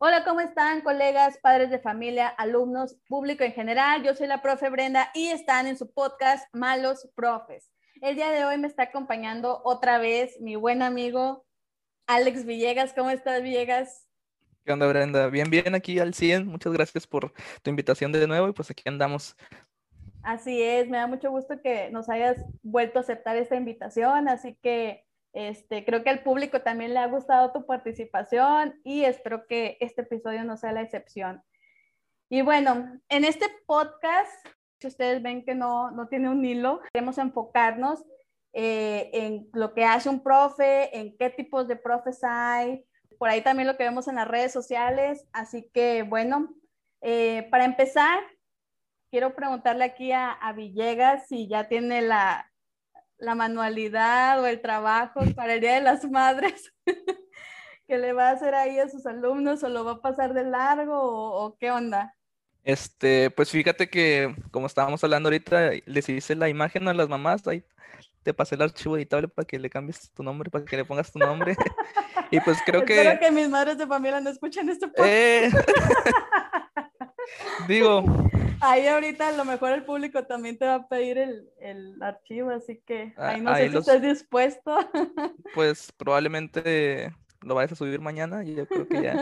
Hola, ¿cómo están, colegas, padres de familia, alumnos, público en general? Yo soy la profe Brenda y están en su podcast Malos Profes. El día de hoy me está acompañando otra vez mi buen amigo Alex Villegas. ¿Cómo estás, Villegas? ¿Qué onda, Brenda? Bien, bien, aquí al 100. Muchas gracias por tu invitación de nuevo y pues aquí andamos. Así es, me da mucho gusto que nos hayas vuelto a aceptar esta invitación, así que este, creo que al público también le ha gustado tu participación y espero que este episodio no sea la excepción. Y bueno, en este podcast, si ustedes ven que no, no tiene un hilo, queremos enfocarnos eh, en lo que hace un profe, en qué tipos de profes hay, por ahí también lo que vemos en las redes sociales. Así que bueno, eh, para empezar, quiero preguntarle aquí a, a Villegas si ya tiene la, la manualidad o el trabajo para el Día de las Madres que le va a hacer ahí a sus alumnos o lo va a pasar de largo o, qué onda? Este, pues fíjate que como estábamos hablando ahorita, les hice la imagen a las mamás, ahí te pasé el archivo editable para que le cambies tu nombre, para que le pongas tu nombre. y pues creo que... Espero que mis madres de familia no escuchen podcast. Eh... Digo, Ahí ahorita a lo mejor el público también te va a pedir el, el archivo, así que ah, ahí no sé si estás dispuesto. Pues probablemente lo vayas a subir mañana yo creo que ya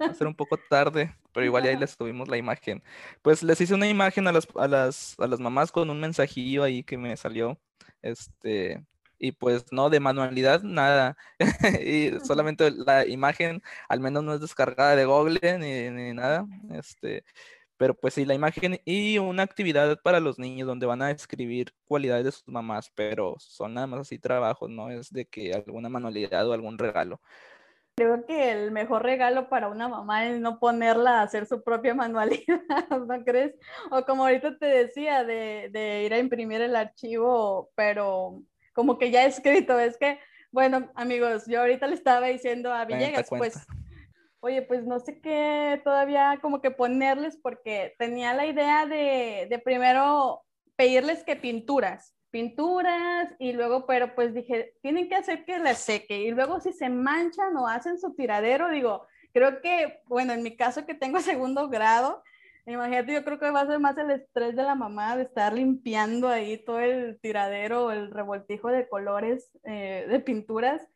va a ser un poco tarde, pero igual ahí les subimos la imagen. Pues les hice una imagen a las, a las, a las mamás con un mensajillo ahí que me salió, este, y pues no, de manualidad, nada. y solamente la imagen, al menos no es descargada de Google ni, ni nada. Este, pero pues sí, la imagen y una actividad para los niños donde van a escribir cualidades de sus mamás, pero son nada más así trabajos, no es de que alguna manualidad o algún regalo. Creo que el mejor regalo para una mamá es no ponerla a hacer su propia manualidad, ¿no crees? O como ahorita te decía, de, de ir a imprimir el archivo, pero como que ya escrito, es que, bueno, amigos, yo ahorita le estaba diciendo a Villegas, pues oye, pues no sé qué todavía como que ponerles porque tenía la idea de, de primero pedirles que pinturas, pinturas y luego, pero pues dije, tienen que hacer que les seque y luego si se manchan o hacen su tiradero, digo, creo que, bueno, en mi caso que tengo segundo grado, imagínate, yo creo que va a ser más el estrés de la mamá de estar limpiando ahí todo el tiradero, el revoltijo de colores eh, de pinturas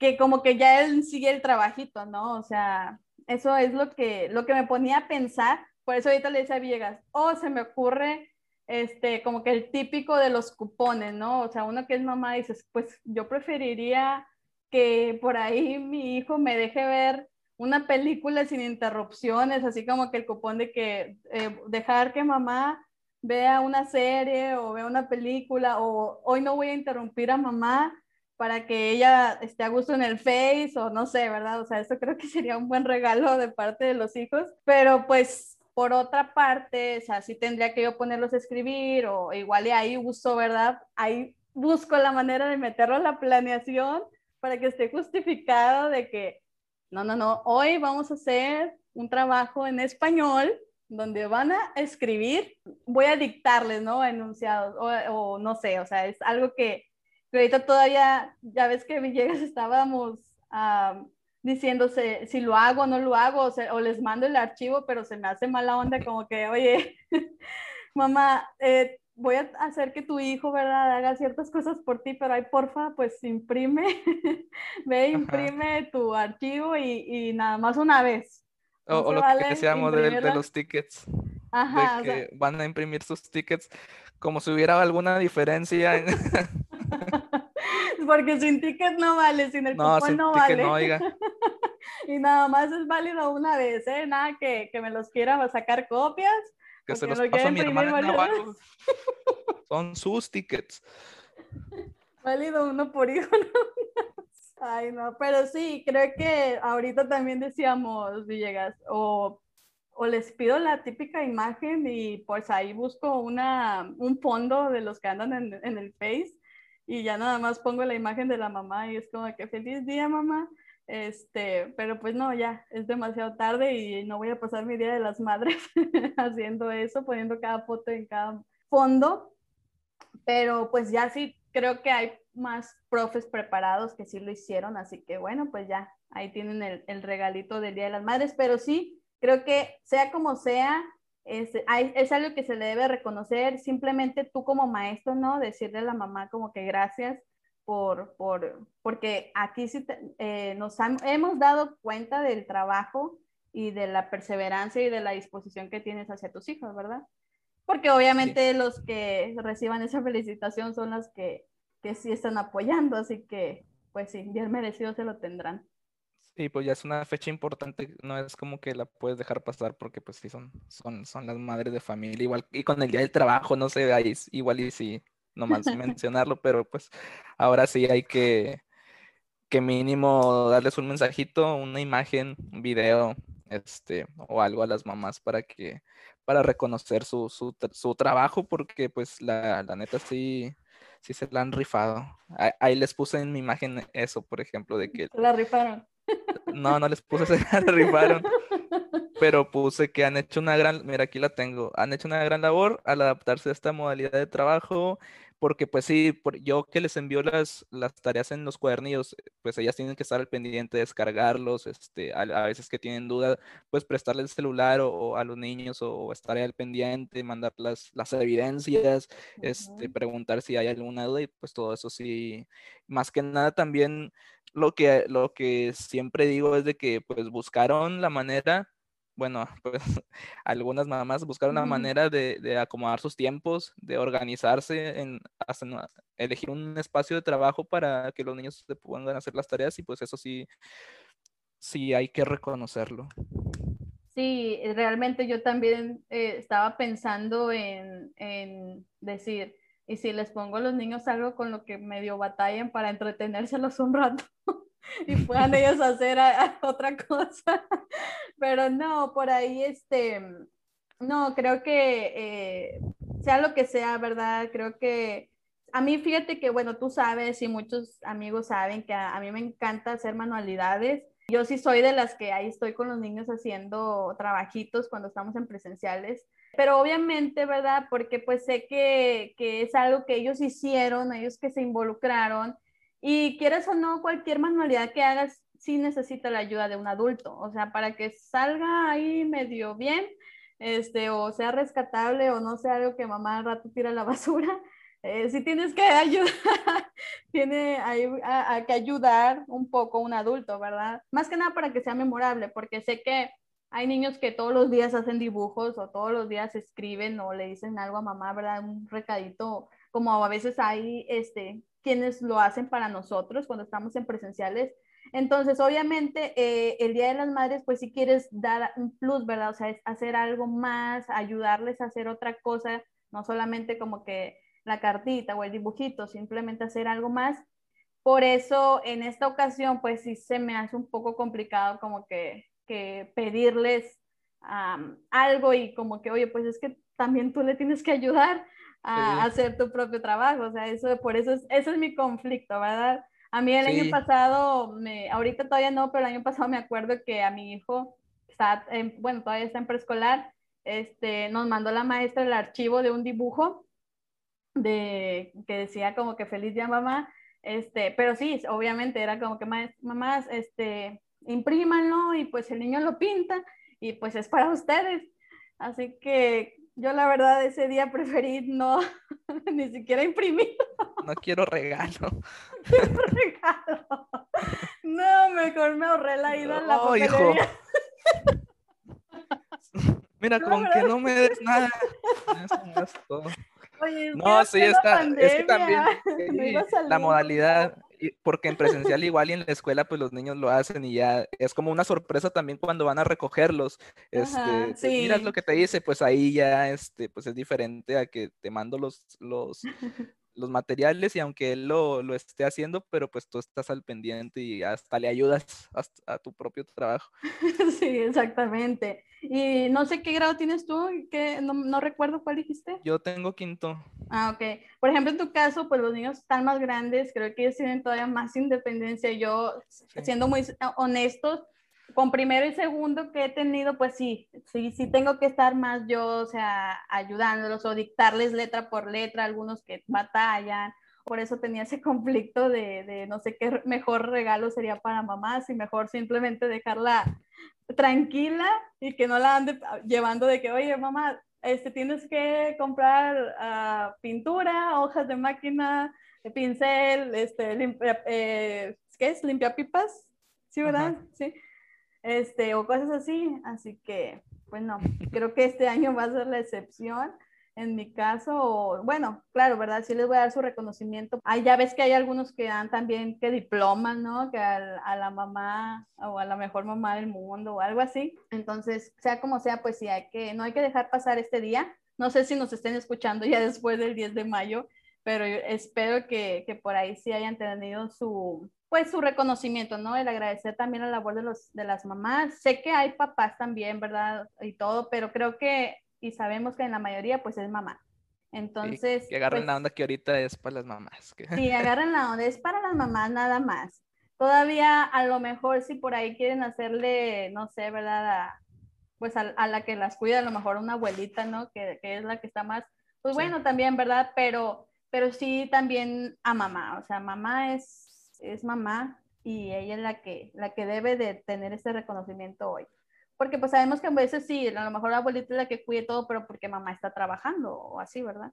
que como que ya él sigue el trabajito, ¿no? O sea, eso es lo que, lo que me ponía a pensar, por eso ahorita le decía a Villegas, oh, se me ocurre, este, como que el típico de los cupones, ¿no? O sea, uno que es mamá dices, pues yo preferiría que por ahí mi hijo me deje ver una película sin interrupciones, así como que el cupón de que eh, dejar que mamá vea una serie o vea una película o hoy no voy a interrumpir a mamá para que ella esté a gusto en el Face o no sé, ¿verdad? O sea, eso creo que sería un buen regalo de parte de los hijos, pero pues por otra parte, o sea, sí tendría que yo ponerlos a escribir o igual y ahí uso, ¿verdad? Ahí busco la manera de meterlo en la planeación para que esté justificado de que, no, no, no, hoy vamos a hacer un trabajo en español donde van a escribir, voy a dictarles, ¿no? Enunciados o, o no sé, o sea, es algo que pero ahorita todavía, ya ves que Villegas estábamos diciéndose si lo hago o no lo hago, o, les mando el archivo, pero se me hace mala onda como que, oye, mamá, eh, voy a hacer que tu hijo, ¿verdad?, haga ciertas cosas por ti, pero ay, porfa, pues imprime, ve, imprime tu archivo y, nada más una vez. o, lo que decíamos de, de, los tickets. Ajá, de que van a imprimir sus tickets como si hubiera alguna diferencia. En... Porque sin ticket no vale, sin el no, cupón no vale. No, y nada más es válido una vez, ¿eh? Nada que, que me los quiera sacar copias. Que se los paso a mi hermana Son sus tickets. Válido uno por hijo. Ay, no, pero sí, creo que ahorita también decíamos, Villegas, o, o les pido la típica imagen y pues ahí busco una, un fondo de los que andan en, en el Face y ya nada más pongo la imagen de la mamá y es como que feliz día mamá, este, pero pues no, ya es demasiado tarde y no voy a pasar mi día de las madres haciendo eso, poniendo cada foto en cada fondo, pero pues ya sí creo que hay más profes preparados que sí lo hicieron, así que bueno, pues ya, ahí tienen el, el regalito del Día de las Madres, pero sí, creo que sea como sea, es, es, algo que se le debe reconocer, simplemente tú como maestro, ¿no? Decirle a la mamá como que gracias por, por porque aquí sí eh, nos hemos dado cuenta del trabajo y de la perseverancia y de la disposición que tienes hacia tus hijos, ¿verdad? Porque obviamente los que reciban esa felicitación son las que, que sí están apoyando, así que pues sí, bien merecido se lo tendrán. Sí, pues ya es una fecha importante, no es como que la puedes dejar pasar porque pues sí son, son, son las madres de familia, igual y con el día del trabajo, no sé, ahí, igual y sí, nomás mencionarlo, pero pues ahora sí hay que, que mínimo darles un mensajito, una imagen, un video, este, o algo a las mamás para que, para reconocer su, su, su trabajo, porque pues la, la, neta sí, sí se la han rifado. Ahí, les puse en mi imagen eso, por ejemplo, de que... la rifaron. No, no les puse, se rifaron. Pero puse que han hecho una gran, mira, aquí la tengo, han hecho una gran labor al adaptarse a esta modalidad de trabajo, porque pues sí, por, yo que les envío las, las tareas en los cuadernillos, pues ellas tienen que estar al pendiente de descargarlos, este, a, veces que tienen duda, pues prestarles el celular o, a los niños o, estar al pendiente, mandar las, las evidencias, este, preguntar si hay alguna duda y pues todo eso sí, más que nada también lo que, lo que siempre digo es de que pues buscaron la manera bueno, pues algunas mamás buscaron una manera de, acomodar sus tiempos, de organizarse, en, elegir un espacio de trabajo para que los niños se puedan hacer las tareas y pues eso sí, sí hay que reconocerlo. Sí, realmente yo también eh, estaba pensando en, en, decir, y si les pongo a los niños algo con lo que medio batallen para entretenérselos un rato. y puedan ellos hacer otra cosa. Pero no, por ahí, este, no, creo que eh, sea lo que sea, ¿verdad? Creo que a mí, fíjate que, bueno, tú sabes y muchos amigos saben que a, mí me encanta hacer manualidades. Yo sí soy de las que ahí estoy con los niños haciendo trabajitos cuando estamos en presenciales. Pero obviamente, ¿verdad? Porque pues sé que, que es algo que ellos hicieron, ellos que se involucraron y quieres o no, cualquier manualidad que hagas sí necesita la ayuda de un adulto, o sea, para que salga ahí medio bien, este, o sea rescatable o no sea algo que mamá al rato tira a la basura, eh, sí tienes que ayudar, tiene a, que ayudar un poco un adulto, ¿verdad? Más que nada para que sea memorable, porque sé que hay niños que todos los días hacen dibujos o todos los días escriben o le dicen algo a mamá, ¿verdad? Un recadito, como a veces hay, este, quienes lo hacen para nosotros cuando estamos en presenciales. Entonces, obviamente, eh, el Día de las Madres, pues si quieres dar un plus, ¿verdad? O sea, es hacer algo más, ayudarles a hacer otra cosa, no solamente como que la cartita o el dibujito, simplemente hacer algo más. Por eso, en esta ocasión, pues sí se me hace un poco complicado como que, que pedirles algo y como que, oye, pues es que también tú le tienes que ayudar a hacer tu propio trabajo. O sea, eso, por eso es, eso es mi conflicto, ¿verdad? A mí el año pasado, me, ahorita todavía no, pero el año pasado me acuerdo que a mi hijo, está bueno, todavía está en preescolar, este, nos mandó la maestra el archivo de un dibujo de, que decía como que feliz día mamá, este, pero sí, obviamente era como que mamás, este, imprímanlo y pues el niño lo pinta y pues es para ustedes. Así que yo la verdad ese día preferí no, ni siquiera imprimir. No quiero regalo. quiero regalo. No, mejor me ahorré la ida a la oh, hijo. Mira, con que no me des nada. Oye, no, sí, está, es que también la modalidad, porque en presencial igual y en la escuela pues los niños lo hacen y ya es como una sorpresa también cuando van a recogerlos. Este, pues, mira lo que te dice, pues ahí ya este, pues es diferente a que te mando los, los, los materiales y aunque él lo, lo, esté haciendo, pero pues tú estás al pendiente y hasta le ayudas a, tu propio trabajo. Sí, exactamente. Y no sé qué grado tienes tú, que no, no, recuerdo cuál dijiste. Yo tengo quinto. Ah, ok. Por ejemplo, en tu caso, pues los niños están más grandes, creo que ellos tienen todavía más independencia. Yo, siendo muy honestos, con primero y segundo que he tenido, pues sí, sí, sí tengo que estar más yo, o sea, ayudándolos o dictarles letra por letra, algunos que batallan, por eso tenía ese conflicto de, de, no sé qué mejor regalo sería para mamá, si mejor simplemente dejarla tranquila y que no la ande llevando de que, oye, mamá, este, tienes que comprar uh, pintura, hojas de máquina, pincel, este, limpia, eh, ¿qué es? Limpia pipas, ¿sí, verdad? Ajá. Sí. Este, o cosas así, así que, pues no, creo que este año va a ser la excepción en mi caso, bueno, claro, ¿verdad? Sí les voy a dar su reconocimiento. Ahí ya ves que hay algunos que dan también que diplomas, ¿no? Que a, la mamá o a la mejor mamá del mundo o algo así. Entonces, sea como sea, pues sí, hay que, no hay que dejar pasar este día. No sé si nos estén escuchando ya después del 10 de mayo, pero espero que, que por ahí sí hayan tenido su, pues su reconocimiento, ¿no? El agradecer también la labor de, los, de las mamás. Sé que hay papás también, ¿verdad? Y todo, pero creo que y sabemos que en la mayoría pues es mamá. Entonces... que agarren pues, la onda que ahorita es para las mamás. Que... Sí, agarren la onda, es para las mamás nada más. Todavía a lo mejor si por ahí quieren hacerle, no sé, ¿verdad? A, pues a, a, la que las cuida, a lo mejor una abuelita, ¿no? Que, que es la que está más, pues bueno, también, ¿verdad? Pero, pero sí también a mamá, o sea, mamá es, es mamá y ella es la que, la que debe de tener ese reconocimiento hoy porque pues sabemos que a veces sí, a lo mejor la abuelita es la que cuide todo, pero porque mamá está trabajando o así, ¿verdad?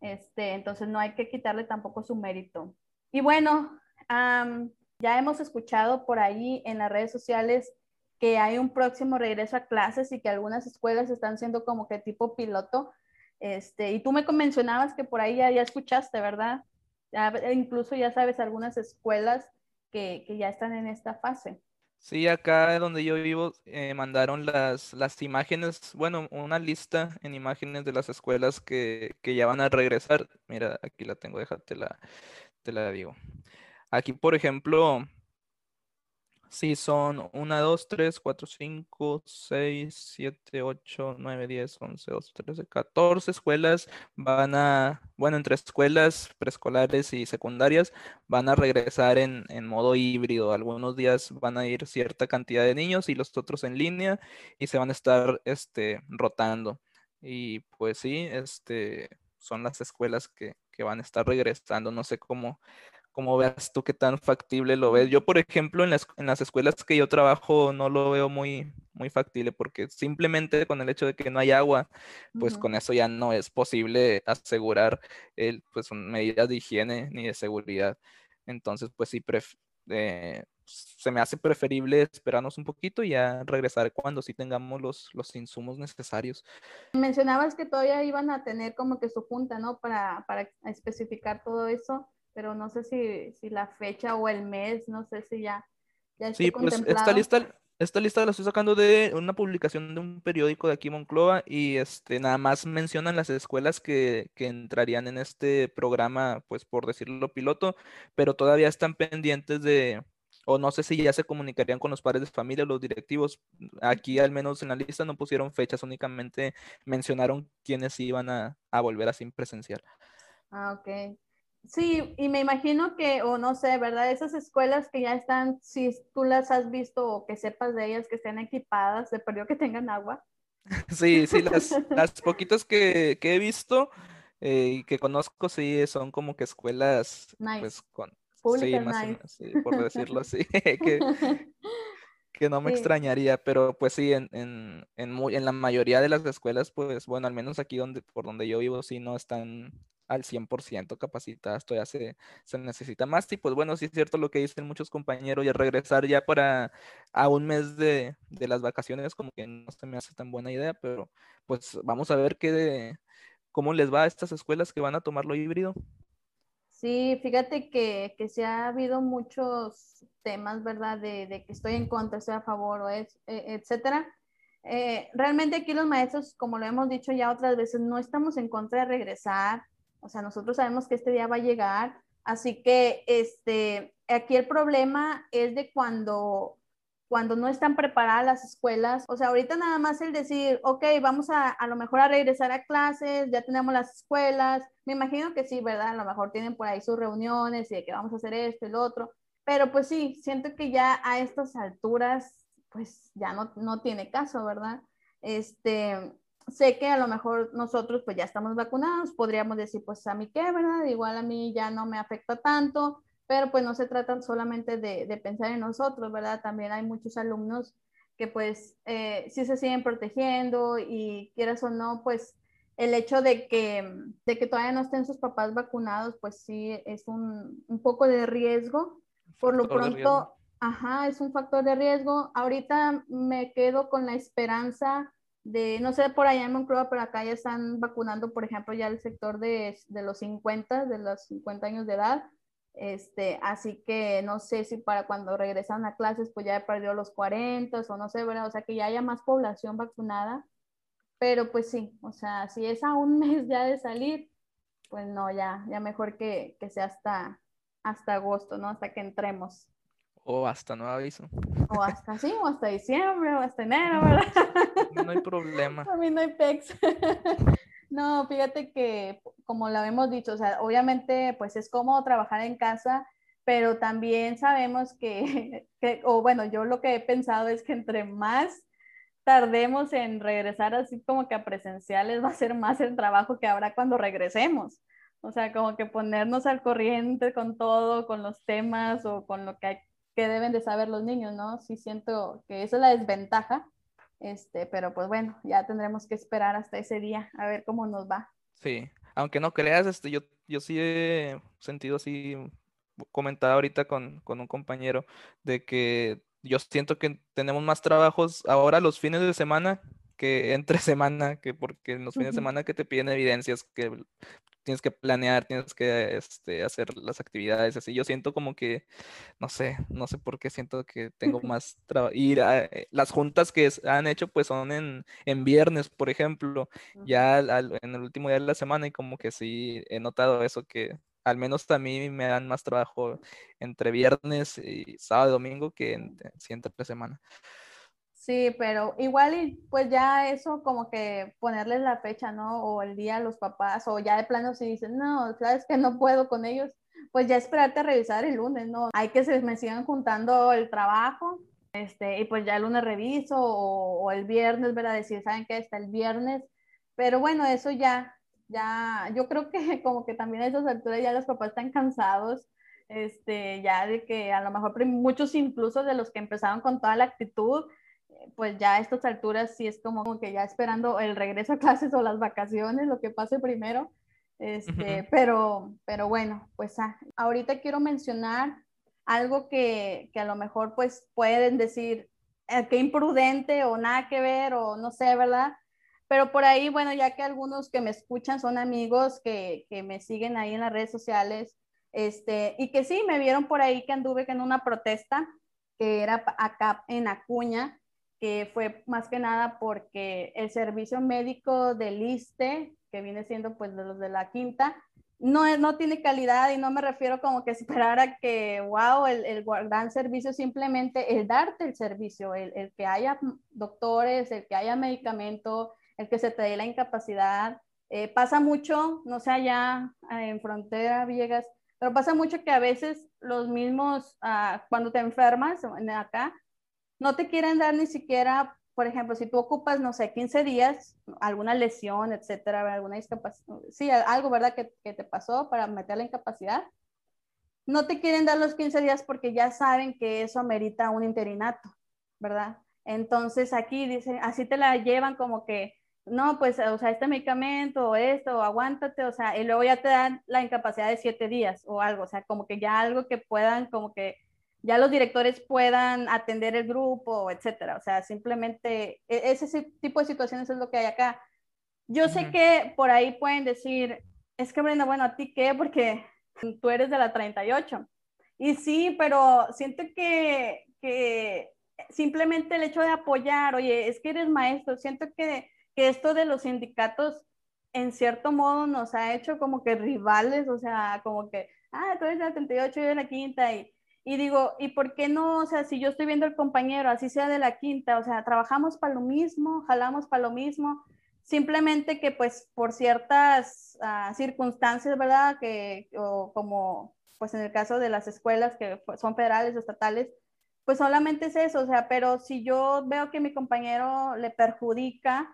Este, entonces no hay que quitarle tampoco su mérito. Y bueno, ya hemos escuchado por ahí en las redes sociales que hay un próximo regreso a clases y que algunas escuelas están siendo como que tipo piloto. Este, y tú me mencionabas que por ahí ya, ya escuchaste, ¿verdad? Incluso ya sabes algunas escuelas que, que ya están en esta fase. Sí, acá donde yo vivo eh, mandaron las, las imágenes, bueno, una lista en imágenes de las escuelas que, que, ya van a regresar. Mira, aquí la tengo, déjate la, te la digo. Aquí, por ejemplo, sí son 1, 2, 3, 4, 5, 6, 7, 8, 9, 10, 11, 12, 13, 14 escuelas van a, bueno, entre escuelas preescolares y secundarias van a regresar en, en, modo híbrido. Algunos días van a ir cierta cantidad de niños y los otros en línea y se van a estar este, rotando. Y pues sí, este, son las escuelas que, que van a estar regresando. No sé cómo, como veas tú qué tan factible lo ves. Yo, por ejemplo, en las, en las escuelas que yo trabajo no lo veo muy, muy factible porque simplemente con el hecho de que no hay agua, pues uh -huh. con eso ya no es posible asegurar el, pues, medidas de higiene ni de seguridad. Entonces, pues sí, eh, se me hace preferible esperarnos un poquito y ya regresar cuando sí tengamos los, los insumos necesarios. Mencionabas que todavía iban a tener como que su junta, ¿no? Para, para especificar todo eso pero no sé si, si la fecha o el mes, no sé si ya, ya Sí, pues esta lista, esta lista la estoy sacando de una publicación de un periódico de aquí Monclova y este nada más mencionan las escuelas que, que entrarían en este programa, pues por decirlo piloto, pero todavía están pendientes de, o no sé si ya se comunicarían con los padres de familia, los directivos. Aquí al menos en la lista no pusieron fechas, únicamente mencionaron quiénes iban a, a volver así presencial. Ah, ok. Sí, y me imagino que, o no sé, ¿verdad? Esas escuelas que ya están, si tú las has visto o que sepas de ellas que estén equipadas, se perdió que tengan agua. Sí, sí, las, las poquitas que, que he visto eh, y que conozco, sí, son como que escuelas, nice. pues, con... Públicas sí, más nice. sí, por decirlo así, que, que no me Sí. extrañaría, pero pues sí, en, en, en, muy, en la mayoría de las escuelas, pues bueno, al menos aquí donde, por donde yo vivo, sí no están al 100% capacitadas, todavía se, necesita más. Y pues bueno, sí es cierto lo que dicen muchos compañeros, y al regresar ya para a un mes de, de las vacaciones, como que no se me hace tan buena idea, pero pues vamos a ver qué de, cómo les va a estas escuelas que van a tomar lo híbrido. Sí, fíjate que, que ha habido muchos temas, ¿verdad? De, de que estoy en contra, estoy a favor, o es, eh, etcétera. Eh, realmente aquí los maestros, como lo hemos dicho ya otras veces, no estamos en contra de regresar. O sea, nosotros sabemos que este día va a llegar. Así que este, aquí el problema es de cuando, cuando no están preparadas las escuelas. O sea, ahorita nada más el decir, ok, vamos a, a lo mejor a regresar a clases, ya tenemos las escuelas. Me imagino que sí, ¿verdad? A lo mejor tienen por ahí sus reuniones y de que vamos a hacer esto y lo otro. Pero pues sí, siento que ya a estas alturas, pues ya no, no tiene caso, ¿verdad? Este, sé que a lo mejor nosotros pues ya estamos vacunados, podríamos decir pues a mí qué, ¿verdad? Igual a mí ya no me afecta tanto, pero pues no se trata solamente de, de pensar en nosotros, ¿verdad? También hay muchos alumnos que pues eh, sí se siguen protegiendo y quieras o no, pues el hecho de que, de que todavía no estén sus papás vacunados, pues sí es un, un poco de riesgo. Por lo pronto, ajá, es un factor de riesgo. Ahorita me quedo con la esperanza de, no sé, por allá en Moncloa, pero acá ya están vacunando, por ejemplo, ya el sector de, de los 50, de los 50 años de edad. Este, así que no sé si para cuando regresan a clases, pues ya he perdido los 40 o no sé, ¿verdad? O sea, que ya haya más población vacunada. Pero pues sí, o sea, si es a un mes ya de salir, pues no, ya, ya mejor que, que sea hasta, hasta agosto, ¿no? Hasta que entremos. O hasta nuevo aviso. O hasta sí, o hasta diciembre, o hasta enero, ¿verdad? No hay problema. No hay pex. No, fíjate que, como lo hemos dicho, obviamente, pues es cómodo trabajar en casa, pero también sabemos que, que, o bueno, yo lo que he pensado es que entre más tardemos en regresar así como que a presenciales, va a ser más el trabajo que habrá cuando regresemos. O sea, como que ponernos al corriente con todo, con los temas o con lo que, que deben de saber los niños, ¿no? Sí siento que esa es la desventaja, este, pero pues bueno, ya tendremos que esperar hasta ese día a ver cómo nos va. Sí, aunque no creas, este, yo, yo sí he sentido así, comentado ahorita con, con un compañero, de que yo siento que tenemos más trabajos ahora los fines de semana que entre semana, que porque en los fines de semana que te piden evidencias, que tienes que planear, tienes que este, hacer las actividades, así. Yo siento como que, no sé, no sé por qué siento que tengo más trabajo. Y eh, las juntas que han hecho, pues son en, en viernes, por ejemplo, ya en el último día de la semana, y como que sí he notado eso, que al menos a mí me dan más trabajo entre viernes y sábado y domingo que en, entre semana. Sí, pero igual y pues ya eso como que ponerles la fecha, ¿no? O el día a los papás, o ya de plano si dicen, no, sabes que no puedo con ellos, pues ya esperarte a revisar el lunes, ¿no? Hay que se me sigan juntando el trabajo, este, y pues ya el lunes reviso, o, o el viernes, ¿verdad? Decir, ¿saben qué? Está el viernes, pero bueno, eso ya, ya, yo creo que como que también a esas alturas ya los papás están cansados, este, ya de que a lo mejor muchos incluso de los que empezaron con toda la actitud, pues ya a estas alturas sí es como, que ya esperando el regreso a clases o las vacaciones, lo que pase primero. Este, pero, pero bueno, pues ah, ahorita quiero mencionar algo que, que, a lo mejor pues pueden decir eh, que imprudente o nada que ver o no sé, ¿verdad? Pero por ahí, bueno, ya que algunos que me escuchan son amigos que, que me siguen ahí en las redes sociales, este, y que sí, me vieron por ahí que anduve en una protesta que era acá en Acuña, que fue más que nada porque el servicio médico del ISTE, que viene siendo pues de los de la quinta, no, es, no tiene calidad y no me refiero como que esperar a que, wow, el, el gran servicio, simplemente el darte el servicio, el, el, que haya doctores, el que haya medicamento, el que se te dé la incapacidad. Eh, pasa mucho, no sé, allá eh, en frontera, Villegas, pero pasa mucho que a veces los mismos, uh, cuando te enfermas acá, no te quieren dar ni siquiera, por ejemplo, si tú ocupas, no sé, 15 días, alguna lesión, etcétera, alguna discapacidad, sí, algo, ¿verdad?, que, te pasó para meter la incapacidad, no te quieren dar los 15 días porque ya saben que eso amerita un interinato, ¿verdad? Entonces aquí dicen, así te la llevan como que no, pues, o sea, este medicamento o esto, aguántate, o sea, y luego ya te dan la incapacidad de siete días o algo, o sea, como que ya algo que puedan, como que ya los directores puedan atender el grupo, etcétera, o sea, simplemente e, ese tipo de situaciones es lo que hay acá. Yo sé que por ahí pueden decir, es que Brenda, bueno, ¿a ti qué? Porque tú eres de la 38. Y sí, pero siento que, que simplemente el hecho de apoyar, oye, es que eres maestro, siento que que esto de los sindicatos en cierto modo nos ha hecho como que rivales, o sea, como que, ah, tú eres la 38 y yo de la quinta, y, y digo, ¿y por qué no? O sea, si yo estoy viendo al compañero, así sea de la quinta, o sea, trabajamos para lo mismo, jalamos para lo mismo, simplemente que pues por ciertas uh, circunstancias, ¿verdad? Que, o como pues en el caso de las escuelas que son federales o estatales, pues solamente es eso, o sea, pero si yo veo que mi compañero le perjudica,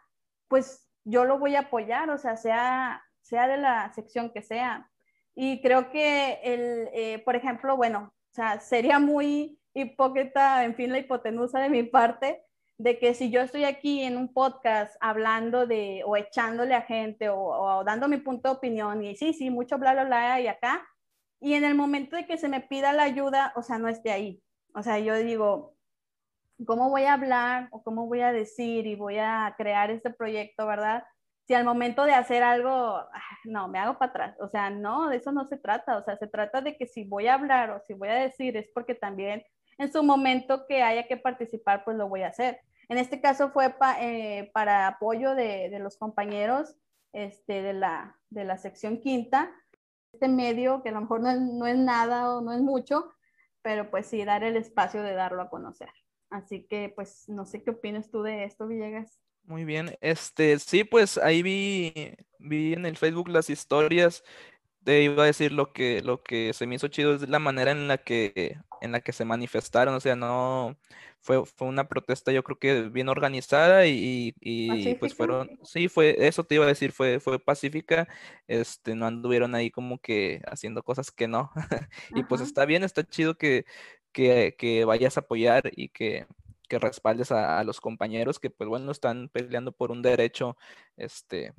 pues yo lo voy a apoyar, o sea, sea, sea de la sección que sea. Y creo que, el, eh, por ejemplo, bueno, sea, sería muy hipócrita, en fin, la hipotenusa de mi parte, de que si yo estoy aquí en un podcast hablando de o echándole a gente o, dando mi punto de opinión y sí, sí, mucho bla, bla, bla y acá, y en el momento de que se me pida la ayuda, o sea, no esté ahí. O sea, yo digo, ¿cómo voy a hablar o cómo voy a decir y voy a crear este proyecto, verdad? Si al momento de hacer algo, ah, no, me hago para atrás. O sea, no, de eso no se trata. O sea, se trata de que si voy a hablar o si voy a decir es porque también en su momento que haya que participar, pues lo voy a hacer. En este caso fue eh, para apoyo de, los compañeros este, de, la, de la sección quinta, este medio que a lo mejor no es, no es nada o no es mucho, pero pues sí, dar el espacio de darlo a conocer. Así que pues no sé qué opinas tú de esto, Villegas. Muy bien, este, sí, pues ahí vi, vi en el Facebook las historias te iba a decir lo que, lo que se me hizo chido es la manera en la que, en la que se manifestaron, o sea, no, fue, fue una protesta yo creo que bien organizada y, y, pues fueron, sí, fue, eso te iba a decir, fue, fue pacífica, este, no anduvieron ahí como que haciendo cosas que no, y pues está bien, está chido que, que, que vayas a apoyar y que, que respaldes a, a, los compañeros que pues bueno están peleando por un derecho este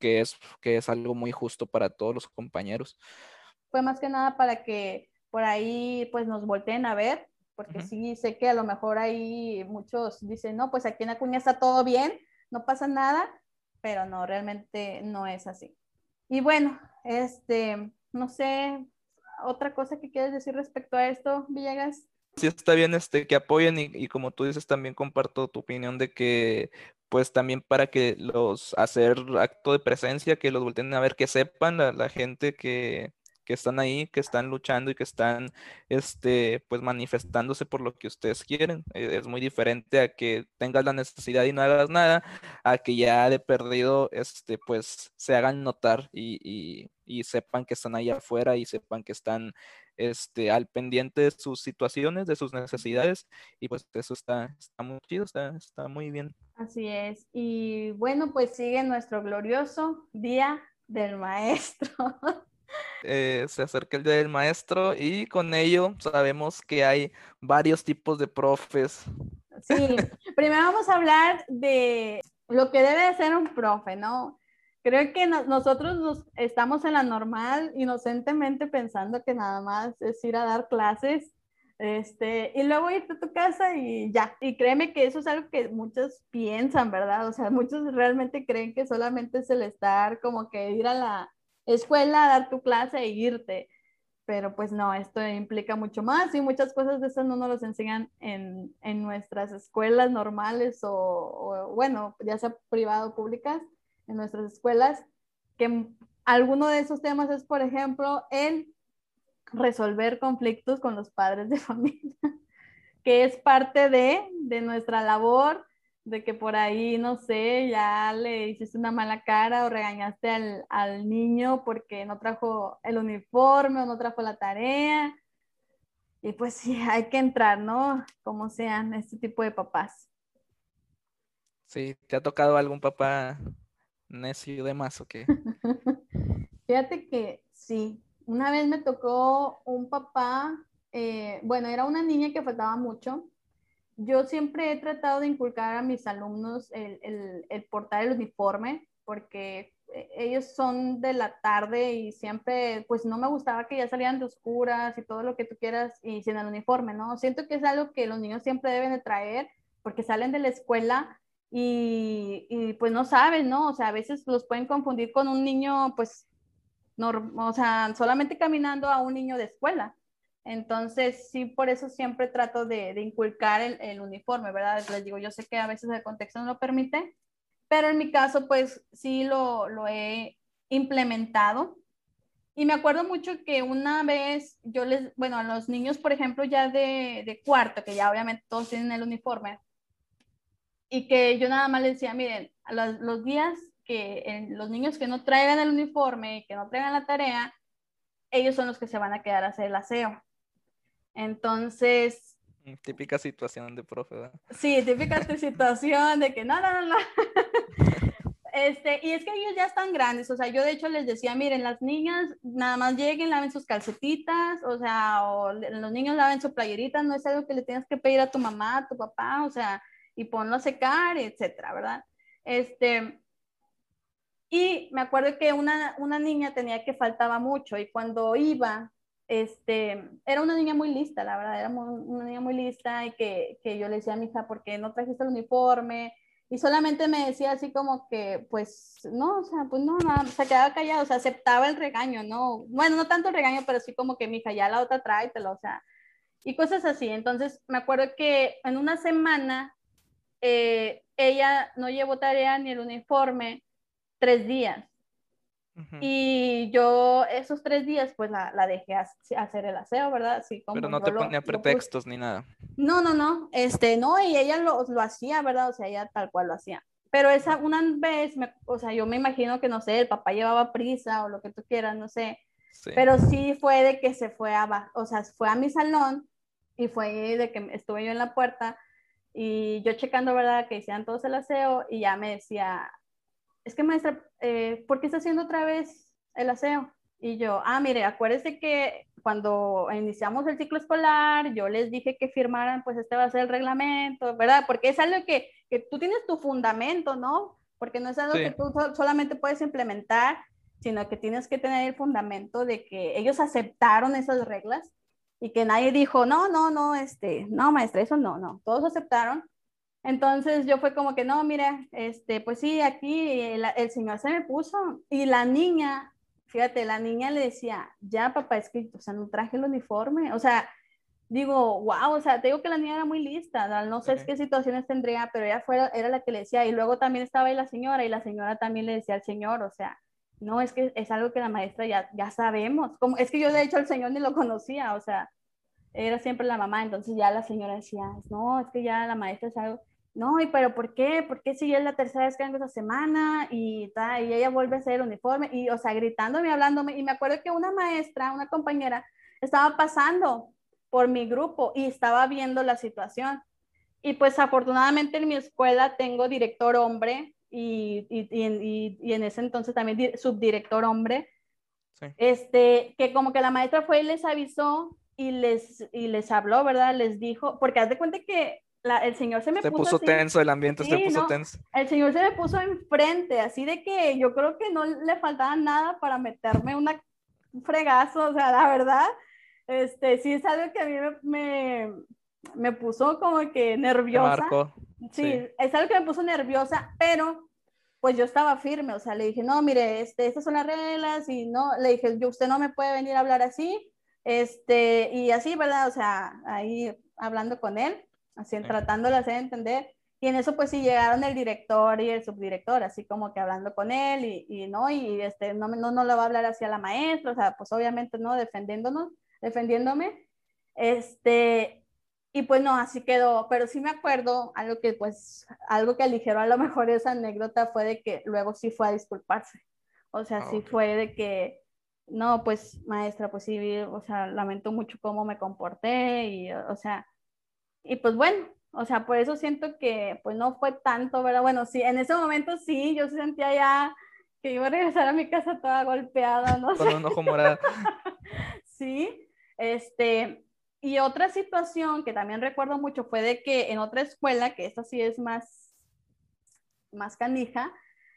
que es, que es algo muy justo para todos los compañeros. Fue más que nada para que por ahí pues nos volteen a ver, porque sí sé que a lo mejor ahí muchos dicen, no, pues aquí en Acuña está todo bien, no pasa nada, pero no, realmente no es así. Y bueno, este, no sé, otra cosa que quieres decir respecto a esto, Villegas. Sí, está bien este, que apoyen y, y, como tú dices, también comparto tu opinión de que pues también para que los hacer acto de presencia, que los volteen a ver, que sepan la, gente que, que, están ahí, que están luchando y que están este, pues manifestándose por lo que ustedes quieren. E, es muy diferente a que tengas la necesidad y no hagas nada, a que ya de perdido este, pues se hagan notar y, y, y sepan que están ahí afuera y sepan que están este, al pendiente de sus situaciones, de sus necesidades, y pues eso está, está muy chido, está, está muy bien. Así es. Y bueno, pues sigue nuestro glorioso Día del Maestro. Eh, se acerca el Día del Maestro y con ello sabemos que hay varios tipos de profes. Sí, primero vamos a hablar de lo que debe de ser un profe, ¿no? Creo que nosotros nos, estamos en la normal, inocentemente pensando que nada más es ir a dar clases, este, y luego irte a tu casa y ya. Y créeme que eso es algo que muchos piensan, ¿verdad? O sea, muchos realmente creen que solamente es el estar como que ir a la escuela a dar tu clase e irte. Pero pues no, esto implica mucho más y muchas cosas de esas no nos las enseñan en, en nuestras escuelas normales o, bueno, ya sea privado o públicas en nuestras escuelas, que alguno de esos temas es, por ejemplo, el resolver conflictos con los padres de familia, que es parte de, de nuestra labor, de que por ahí, no sé, ya le hiciste una mala cara o regañaste al, al niño porque no trajo el uniforme o no trajo la tarea. Y pues sí, hay que entrar, ¿no? Como sean este tipo de papás. Sí, ¿te ha tocado algún papá necio de más o qué? Fíjate que sí, una vez me tocó un papá, eh, bueno, era una niña que faltaba mucho. Yo siempre he tratado de inculcar a mis alumnos el, el, el portar el uniforme, porque eh, ellos son de la tarde y siempre, pues no me gustaba que ya salieran de oscuras y todo lo que tú quieras y sin el uniforme, ¿no? Siento que es algo que los niños siempre deben de traer porque salen de la escuela y, pues no saben, ¿no? O sea, a veces los pueden confundir con un niño, pues, o sea, solamente caminando a un niño de escuela. Entonces, sí, por eso siempre trato de, inculcar el, el, uniforme, ¿verdad? Les digo, yo sé que a veces el contexto no lo permite, pero en mi caso, pues sí lo, lo he implementado. Y me acuerdo mucho que una vez yo les, bueno, a los niños, por ejemplo, ya de, de cuarto, que ya obviamente todos tienen el uniforme, y que yo nada más les decía, miren, los, los días que en, los niños que no traigan el uniforme, que no traigan la tarea, ellos son los que se van a quedar a hacer el aseo. Entonces... Mm, típica situación de profe, ¿verdad? Sí, típica situación de que no, no, no, no. Este, y es que ellos ya están grandes, o sea, yo de hecho les decía, miren, las niñas nada más lleguen, laven sus calcetitas, o sea, o los niños laven su playerita, no es algo que le tienes que pedir a tu mamá, a tu papá, o sea, y ponlo a secar, etcétera, ¿verdad? Este, y me acuerdo que una, una niña tenía que faltaba mucho y cuando iba, este, era una niña muy lista, la verdad, era una niña muy lista y que, que yo le decía a mi hija, ¿por qué no trajiste el uniforme? Y solamente me decía así como que, pues, no, o sea, pues no, nada, se quedaba callado, o sea, aceptaba el regaño, ¿no? Bueno, no tanto el regaño, pero sí como que, mi hija, ya la otra tráetelo, o sea, y cosas así. Entonces, me acuerdo que en una semana eh, ella no llevó tarea ni el uniforme tres días. Y yo esos tres días pues la, la dejé hacer el aseo, ¿verdad? Así como Pero no te ponía pretextos ni nada. No, no, no, este, no, y ella lo, lo hacía, ¿verdad? O sea, ella tal cual lo hacía. Pero esa una vez, me, o sea, yo me imagino que, no sé, el papá llevaba prisa o lo que tú quieras, no sé. Pero sí fue de que se fue a, o sea, fue a mi salón y fue de que estuve yo en la puerta y yo checando, ¿verdad? Que hicieran todos el aseo y ya me decía, es que maestra, eh, ¿por qué está haciendo otra vez el aseo? Y yo, ah, mire, acuérdese que cuando iniciamos el ciclo escolar, yo les dije que firmaran, pues este va a ser el reglamento, ¿verdad? Porque es algo que, que tú tienes tu fundamento, ¿no? Porque no es algo que tú solamente puedes implementar, sino que tienes que tener el fundamento de que ellos aceptaron esas reglas y que nadie dijo, no, no, no, este, no, maestra, eso no, no, todos aceptaron entonces yo fue como que, no, mira, este, pues sí, aquí el, señor se me puso y la niña, fíjate, la niña le decía, ya papá, es que, o sea, no traje el uniforme, o sea, digo, wow, o sea, te digo que la niña era muy lista, no sé qué situaciones tendría, pero ella fue, era la que le decía, y luego también estaba ahí la señora, y la señora también le decía al señor, o sea, no, es que es algo que la maestra ya, ya sabemos, como, es que yo de hecho al señor ni lo conocía, o sea, era siempre la mamá, entonces ya la señora decía, no, es que ya la maestra es algo, no, y pero ¿por qué? ¿Por qué si es la tercera vez que vengo esa semana? Y, y ella vuelve a hacer uniforme, y o sea, gritándome, hablándome, y me acuerdo que una maestra, una compañera, estaba pasando por mi grupo y estaba viendo la situación. Y pues afortunadamente en mi escuela tengo director hombre y, y, y, y en ese entonces también subdirector hombre. Sí. Este, que como que la maestra fue y les avisó y les, y les habló, ¿verdad? Les dijo, porque haz de cuenta que el señor se me se puso, tenso, el ambiente se puso tenso. El señor se me puso enfrente, así de que yo creo que no le faltaba nada para meterme una, un fregazo, o sea, la verdad, este, sí es algo que a mí me, me, puso como que nerviosa. Sí, es algo que me puso nerviosa, pero pues yo estaba firme, o sea, le dije, no, mire, este, estas son las reglas y no, le dije, yo, usted no me puede venir a hablar así, este, y así, ¿verdad? O sea, ahí hablando con él así tratando de hacer entender. Y en eso pues sí llegaron el director y el subdirector, así como que hablando con él y, y no, y este, no, no, no le va a hablar así a la maestra, o sea, pues obviamente no, defendiéndonos, defendiéndome. Este, y pues no, así quedó, pero sí me acuerdo, algo que pues, algo que aligeró a lo mejor esa anécdota fue de que luego sí fue a disculparse. O sea, sí fue de que, no, pues maestra, pues sí, o sea, lamento mucho cómo me comporté y, o sea, y pues bueno, o sea, por eso siento que pues no fue tanto, ¿verdad? Bueno, sí, en ese momento sí, yo sentía ya que iba a regresar a mi casa toda golpeada, ¿no? Con un ojo morado. sí, este, y otra situación que también recuerdo mucho fue de que en otra escuela, que esta sí es más, más canija,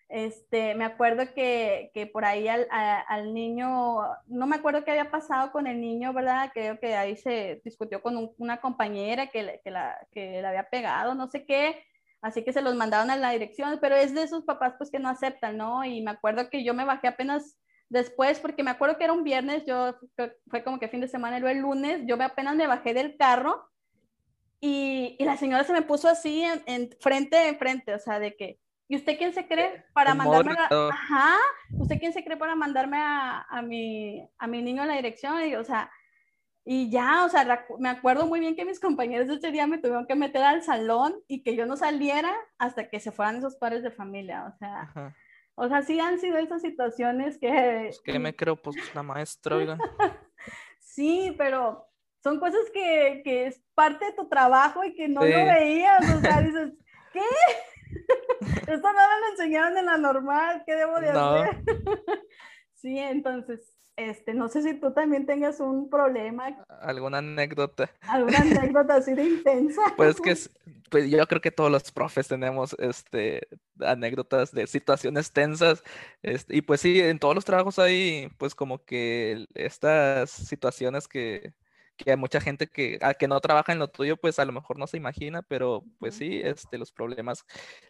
este, me acuerdo que, que por ahí al, al, niño, no me acuerdo qué había pasado con el niño, ¿verdad? Creo que ahí se discutió con una compañera que, que, la, que le había pegado, no sé qué, así que se los mandaron a la dirección, pero es de esos papás pues que no aceptan, ¿no? Y me acuerdo que yo me bajé apenas después, porque me acuerdo que era un viernes, yo fue como que fin de semana, luego el lunes, yo apenas me bajé del carro y, y la señora se me puso así en, en frente, en frente, o sea, de que ¿Y usted quién se cree para mandarme a, ajá, usted quién se cree para mandarme a, a, mi, a mi niño a la dirección? Y, o sea, y ya, o sea, me acuerdo muy bien que mis compañeros ese día me tuvieron que meter al salón y que yo no saliera hasta que se fueran esos padres de familia, o sea, o sea, sí han sido esas situaciones que... Pues que me creo, pues, la maestra, oiga. sí, pero son cosas que, que, es parte de tu trabajo y que no lo veías, o sea, dices, ¿qué? Esto no me lo enseñaron en la normal, ¿qué debo de hacer? sí, entonces este, no sé si tú también tengas un problema. ¿Alguna anécdota? ¿Alguna anécdota así de intensa? Pues que pues yo creo que todos los profes tenemos este, anécdotas de situaciones tensas. Este, y pues sí, en todos los trabajos hay pues como que estas situaciones que, que hay mucha gente que, a que no trabaja en lo tuyo, pues a lo mejor no se imagina, pero pues sí, este, los problemas,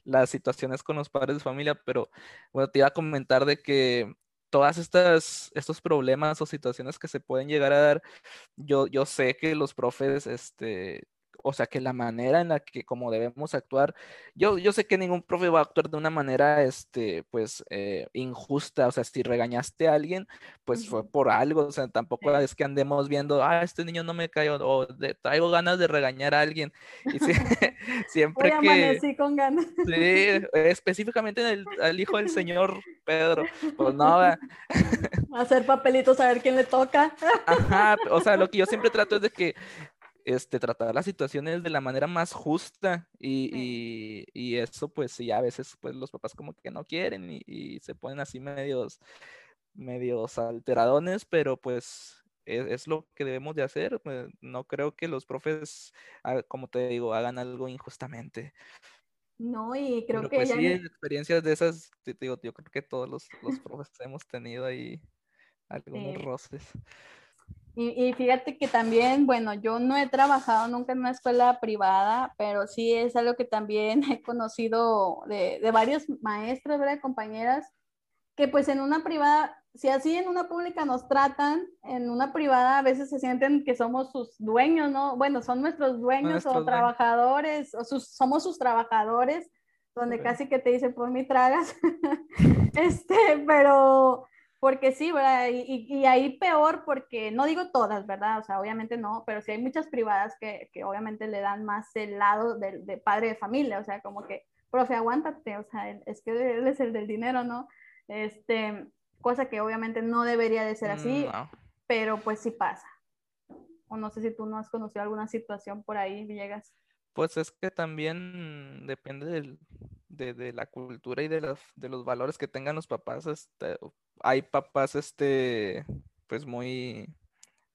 las situaciones con los padres de familia, pero bueno, te iba a comentar de que todas estas estos problemas o situaciones que se pueden llegar a dar, yo, yo sé que los profes este, o sea, que la manera en la que como debemos actuar, yo, yo sé que ningún profe va a actuar de una manera, este, pues, eh, injusta, o sea, si regañaste a alguien, pues fue por algo, o sea, tampoco es que andemos viendo, ah, este niño no me cayó, o traigo ganas de regañar a alguien, y siempre que... Sí, con ganas. Sí, específicamente el, al hijo del señor Pedro, pues no, Hacer papelitos a ver quién le toca. Ajá, o sea, lo que yo siempre trato es de que este, tratar las situaciones de la manera más justa y, y, eso pues sí, a veces pues los papás como que no quieren y, se ponen así medios, medios alteradones, pero pues es, lo que debemos de hacer. Pues, no creo que los profes, ah, como te digo, hagan algo injustamente. No, y creo que pues, sí, experiencias de esas, te digo, yo creo que todos los, los profes hemos tenido ahí algunos roces. Y, fíjate que también, bueno, yo no he trabajado nunca en una escuela privada, pero sí es algo que también he conocido de, de varios maestros, ¿verdad? Compañeras, que pues en una privada, si así en una pública nos tratan, en una privada a veces se sienten que somos sus dueños, ¿no? Bueno, son nuestros dueños o trabajadores, o sus, somos sus trabajadores, donde casi que te dicen, por mi tragas. este, pero porque sí, ¿verdad? Y, y, ahí peor porque, no digo todas, ¿verdad? O sea, obviamente no, pero sí hay muchas privadas que, que obviamente le dan más el lado de, de, padre de familia, o sea, como que, profe, aguántate, o sea, es que él es el del dinero, ¿no? Este, cosa que obviamente no debería de ser así, mm, pero pues sí pasa. O no sé si tú no has conocido alguna situación por ahí, Villegas. Pues es que también depende del, de, de, la cultura y de los, de los valores que tengan los papás. Este, hay papás, este, pues muy,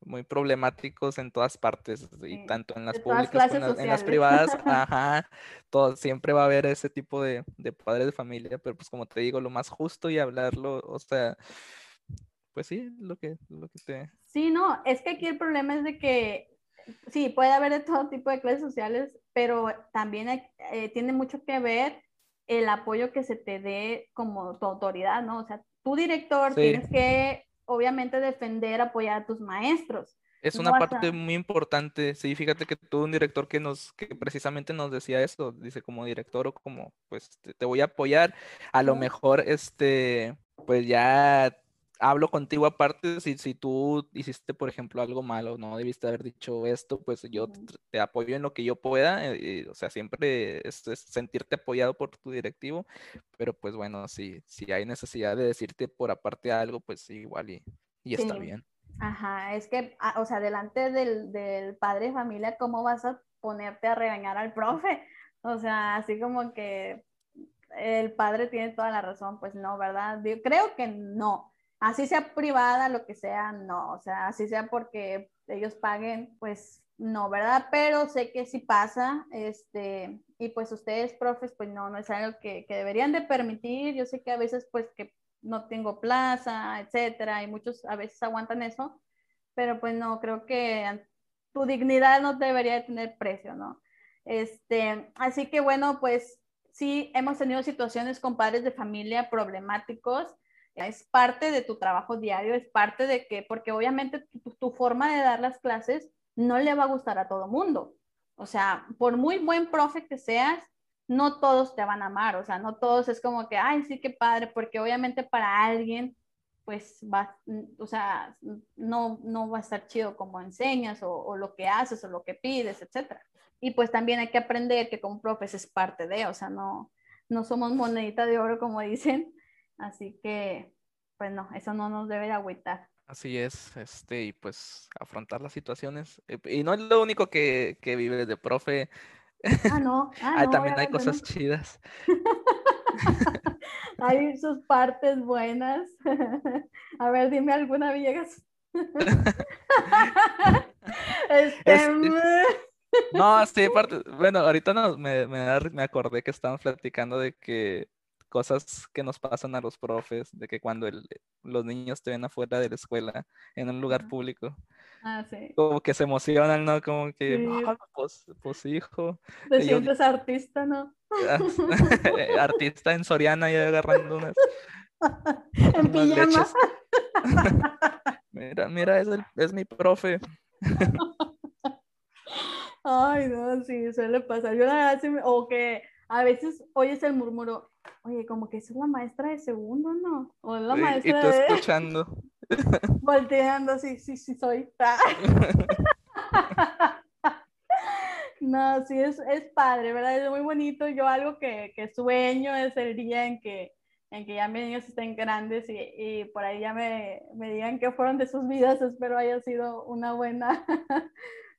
muy problemáticos en todas partes, y tanto en las públicas como en, las privadas, ajá, todo, siempre va a haber ese tipo de, de padres de familia, pero pues como te digo, lo más justo y hablarlo, o sea, pues sí, lo que, lo que te... Sí, no, es que aquí el problema es de que sí, puede haber de todo tipo de clases sociales, pero también eh, tiene mucho que ver el apoyo que se te dé como tu autoridad, ¿no? O sea, tu director tienes que, obviamente, defender, apoyar a tus maestros. Es una parte muy importante, sí, fíjate que tuve un director que nos, que precisamente nos decía eso, dice como director o como, pues te, te voy a apoyar, a lo mejor, este, pues ya hablo contigo aparte, si, si tú hiciste, por ejemplo, algo malo, no debiste haber dicho esto, pues yo te, apoyo en lo que yo pueda, eh, o sea, siempre es, sentirte apoyado por tu directivo, pero pues bueno, si, si hay necesidad de decirte por aparte algo, pues igual y, y está bien. Ajá, es que, ah, o sea, delante del, del padre de familia, ¿cómo vas a ponerte a regañar al profe? O sea, así como que el padre tiene toda la razón, pues no, ¿verdad? Yo creo que no así sea privada, lo que sea, no, o sea, así sea porque ellos paguen, pues no, ¿verdad? Pero sé que sí pasa, este, y pues ustedes, profes, pues no, no es algo que, que deberían de permitir, yo sé que a veces, pues, que no tengo plaza, etcétera, y muchos a veces aguantan eso, pero pues no, creo que tu dignidad no debería de tener precio, ¿no? Este, así que bueno, pues sí, hemos tenido situaciones con padres de familia problemáticos, es parte de tu trabajo diario, es parte de que, porque obviamente tu, forma de dar las clases no le va a gustar a todo mundo. O sea, por muy buen profe que seas, no todos te van a amar, o sea, no todos es como que, ay, sí, qué padre, porque obviamente para alguien, pues va, o sea, no, no va a estar chido como enseñas o, lo que haces o lo que pides, etcétera. Y pues también hay que aprender que como profes es parte de, o sea, no, no somos monedita de oro como dicen, Así que, pues no, eso no nos debe de agüitar. Así es, este, y pues afrontar las situaciones. Eh, y no es lo único que, que vives de profe. Ah, no. Ah, también hay cosas chidas. hay sus partes buenas. A ver, dime alguna, Villegas. este, no, sí, bueno, ahorita no, me, me, me acordé que estábamos platicando de que cosas que nos pasan a los profes, de que cuando los niños te ven afuera de la escuela, en un lugar público, ah, sí. como que se emocionan, ¿no? Como que, ah, pues, pues, hijo. Te sientes artista, ¿no? artista en Soriana y agarrando unas... en pijama. mira, mira, es, el, es mi profe. Ay, no, sí, suele pasar. Yo la verdad sí o que a veces oyes el murmuro, oye, como que es la maestra de segundo, ¿no? O la maestra y tú escuchando. Volteando, sí, sí, sí soy. no, sí, es, es padre, ¿verdad? Es muy bonito. Yo algo que, que sueño es el día en que en que ya mis niños estén grandes y, y por ahí ya me, me, digan qué fueron de sus vidas. Espero haya sido una buena,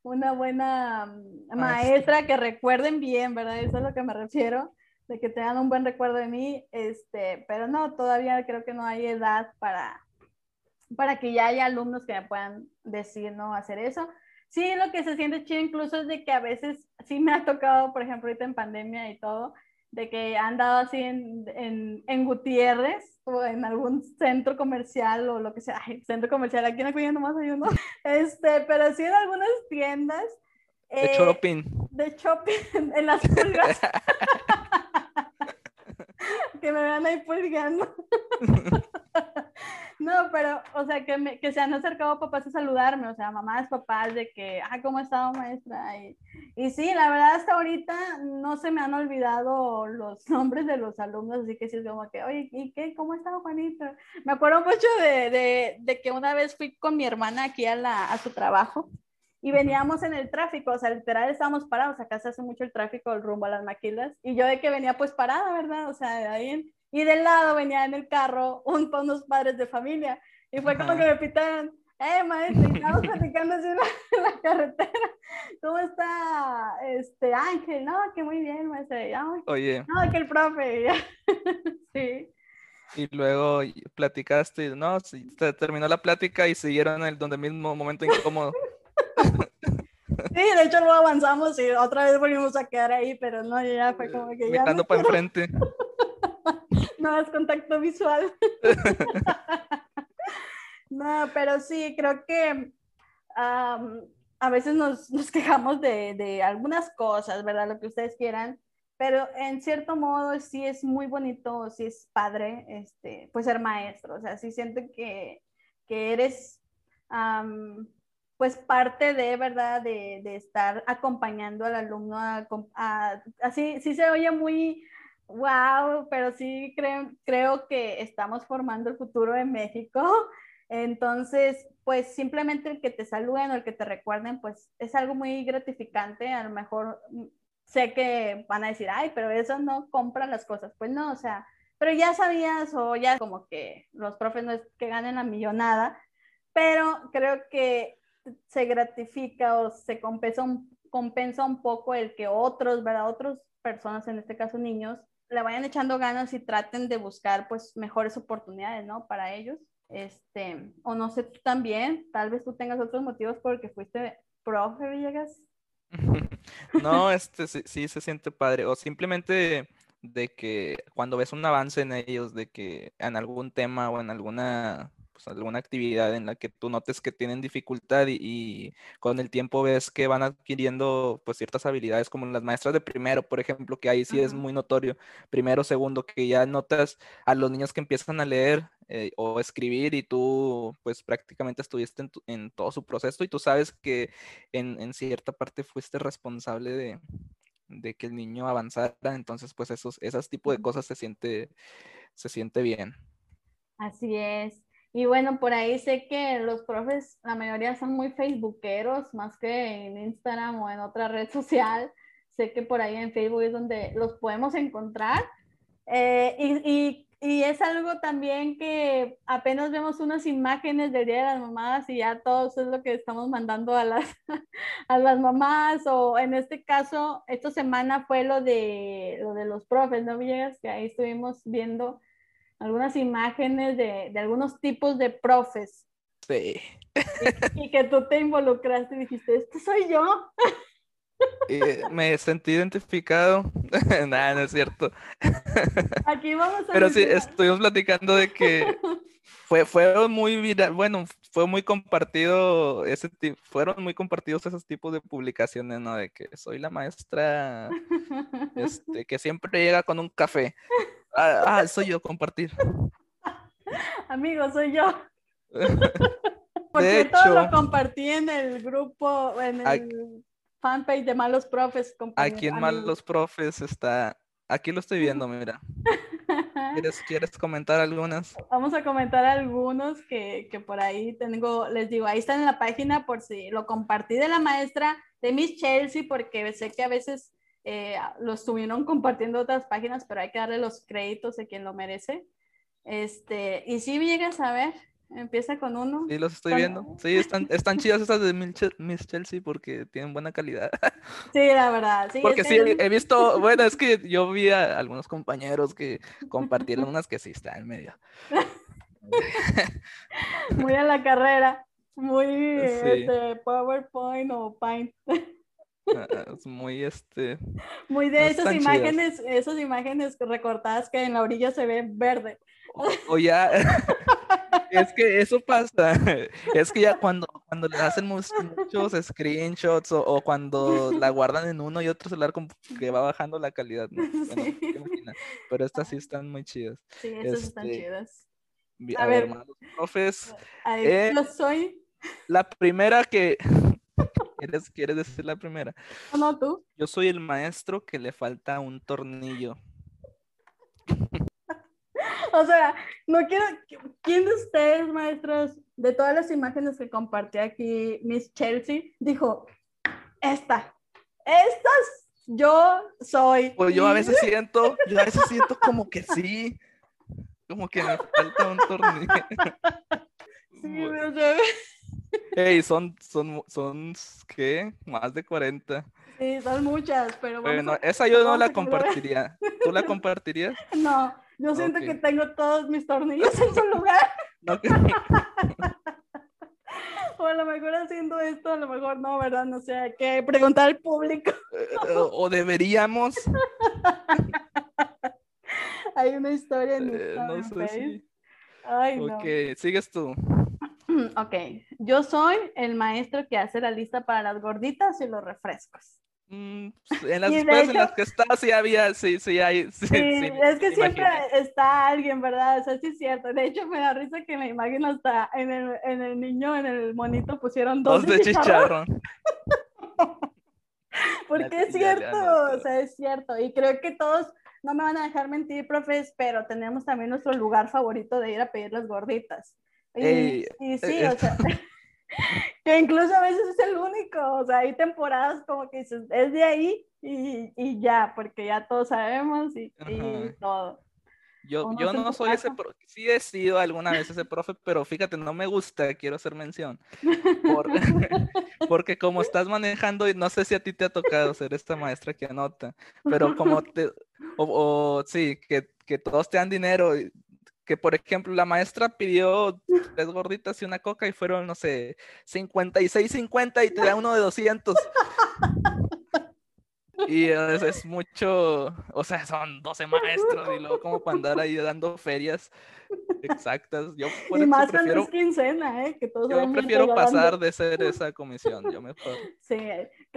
una buena mm, maestra, que recuerden bien, ¿verdad? Eso es a lo que me refiero, de que tengan un buen recuerdo de mí, este, pero no, todavía creo que no hay edad para, para que ya haya alumnos que me puedan decir, ¿no? Hacer eso. Sí, lo que se siente chido incluso es de que a veces sí me ha tocado, por ejemplo, ahorita en pandemia y todo, de que han dado así en, en, en, Gutiérrez o en algún centro comercial o lo que sea, Ay, centro comercial, aquí en Acuña nomás hay uno, este, pero sí en algunas tiendas. De eh, shopping. De shopping, en las pulgas. que me vean ahí pulgando. No, pero, o sea, que, me, que se han acercado papás a saludarme, o sea, mamás, papás, de que, ah, ¿cómo ha estado maestra? Y, y sí, la verdad, hasta ahorita no se me han olvidado los nombres de los alumnos, así que sí es como que, oye, ¿y qué? ¿Cómo ha estado Juanito? Me acuerdo mucho de, de, de, que una vez fui con mi hermana aquí a, la, a su trabajo y veníamos en el tráfico, o sea, literal estábamos parados, acá se hace mucho el tráfico, el rumbo a las maquilas, y yo de que venía pues parada, ¿verdad? O sea, ahí y del lado venía en el carro un, unos padres de familia. Y fue como que me pitaron, eh, maestro, estamos platicando así en la, carretera. ¿Cómo está este Ángel? No, que muy bien, maestro. Oye. No, que el profe. sí. Y luego platicaste, no, se terminó la plática y siguieron en el donde mismo momento incómodo. Sí, de hecho luego avanzamos y otra vez volvimos a quedar ahí, pero no, ya fue como que ya. Mirando para enfrente. No es contacto visual. no, pero sí, creo que a veces nos, nos quejamos de, de, algunas cosas, ¿verdad? Lo que ustedes quieran, pero en cierto modo sí es muy bonito, sí es padre, este, pues ser maestro, o sea, sí siento que, que eres, pues parte de, ¿verdad? De, de, estar acompañando al alumno, así, sí se oye muy Wow, pero sí creo, creo que estamos formando el futuro de México. Entonces, pues simplemente el que te saluden o el que te recuerden, pues es algo muy gratificante. A lo mejor mm, sé que van a decir, ay, pero eso no compra las cosas. Pues no, o sea, pero ya sabías o ya como que los profes no es que ganen la millonada, pero creo que se gratifica o se compensa un, compensa un poco el que otros, ¿verdad? Otras personas, en este caso niños, le vayan echando ganas y traten de buscar pues mejores oportunidades, ¿no? Para ellos. Este, o no sé, tú también, tal vez tú tengas otros motivos por que fuiste profe, Villegas. no, este sí, se siente padre. O simplemente de que cuando ves un avance en ellos, de que en algún tema o en alguna pues, alguna actividad en la que tú notes que tienen dificultad y, con el tiempo ves que van adquiriendo pues ciertas habilidades como las maestras de primero, por ejemplo, que ahí sí es muy notorio, primero, segundo, que ya notas a los niños que empiezan a leer eh, o escribir y tú pues prácticamente estuviste en, todo su proceso y tú sabes que en, en cierta parte fuiste responsable de, de que el niño avanzara, entonces pues esos, esas tipo de cosas se siente, se siente bien. Así es. Y bueno, por ahí sé que los profes, la mayoría son muy facebookeros, más que en Instagram o en otra red social. Sé que por ahí en Facebook es donde los podemos encontrar. Eh, y, Y es algo también que apenas vemos unas imágenes del Día de las Mamás y ya todos es lo que estamos mandando a las, a las mamás o en este caso, esta semana fue lo de, lo de los profes, ¿no, Villegas? Que ahí estuvimos viendo algunas imágenes de, de algunos tipos de profes. Sí. Y, y, que tú te involucraste y dijiste, este soy yo. Eh, me sentí identificado. Nada, no es cierto. Aquí vamos a Pero sí, estuvimos platicando de que fue, fue muy viral, bueno, fue muy compartido ese fueron muy compartidos esos tipos de publicaciones, ¿no? De que soy la maestra este, que siempre llega con un café. Ah, ah soy yo, compartir. Amigo, soy yo. Porque todo lo compartí en el grupo, en el fanpage de Malos Profes. Aquí en Malos Profes está, aquí lo estoy viendo, mira. ¿Quieres, ¿Quieres comentar algunas? Vamos a comentar algunos que, que, por ahí tengo, les digo, ahí están en la página por si lo compartí de la maestra de Miss Chelsea, porque sé que a veces eh, lo estuvieron compartiendo otras páginas, pero hay que darle los créditos a quien lo merece. Este, y si llegas a ver, Empieza con uno. Sí, los estoy viendo. Sí, están, están chidas estas de Miss Chelsea porque tienen buena calidad. Sí, la verdad. Sí, porque sí, he visto, bueno, es que yo vi a algunos compañeros que compartieron unas que sí están en medio. Muy a la carrera. Muy este, PowerPoint o Paint. Ah, es muy este. Muy de esas imágenes, esas imágenes recortadas que en la orilla se ven verde. O, ya, es que eso pasa. Es que ya cuando, cuando le hacen muchos screenshots o, cuando la guardan en uno y otro celular, como que va bajando la calidad. Pero estas sí están muy chidas. Sí, estas están este, chidas. A, ver, hermanos, profes. Eh, yo soy. La primera que. ¿Quieres, ¿Quieres decir la primera? No, tú. Yo soy el maestro que le falta un tornillo. o sea, no quiero. ¿Quién de ustedes, maestros, de todas las imágenes que compartí aquí, Miss Chelsea, dijo: Esta, estas yo soy. Pues yo a veces siento, yo a veces siento como que sí, como que me falta un tornillo. Sí, no sé. Hey, son, son, son, ¿qué? Más de 40. Sí, son muchas, pero bueno. esa yo no la compartiría. ¿Tú la compartirías? No, yo siento que tengo todos mis tornillos en su lugar. o a lo mejor haciendo esto, a lo mejor no, ¿verdad? No sé, hay que preguntar al público. Eh, o deberíamos. hay una historia en eh, No sé si... Ay, no. Ok, sigues tú. Ok, yo soy el maestro que hace la lista para las gorditas y los refrescos. Mm, pues, en las escuelas en las que está, sí había, sí, sí hay. Sí, es que siempre está alguien, ¿verdad? O sea, sí es cierto. De hecho, me da risa que la imagen hasta en el, en el niño, en el monito, pusieron dos, dos de chicharrón. Porque es cierto, o sea, es cierto. Y creo que todos, no me van a dejar mentir, profes, pero tenemos también nuestro lugar favorito de ir a pedir las gorditas. Y, y sí, o sea. que incluso a veces es el único, o sea, hay temporadas como que dices, es de ahí y, y ya, porque ya todos sabemos y, y todo. Yo, yo no soy ese, sí he sido alguna vez ese profe, pero fíjate, no me gusta, quiero hacer mención. porque como estás manejando, y no sé si a ti te ha tocado ser esta maestra que anota, pero como te, o, o sí, que, que todos te dan dinero, que por ejemplo la maestra pidió tres gorditas y una coca y fueron, no sé, 56, 50 y te da uno de 200. Y es, es, mucho, o sea, son 12 maestros y luego como para andar ahí dando ferias exactas. Yo y más cuando es quincena, ¿eh? Que todos yo prefiero pasar de ser esa comisión, yo mejor. Sí,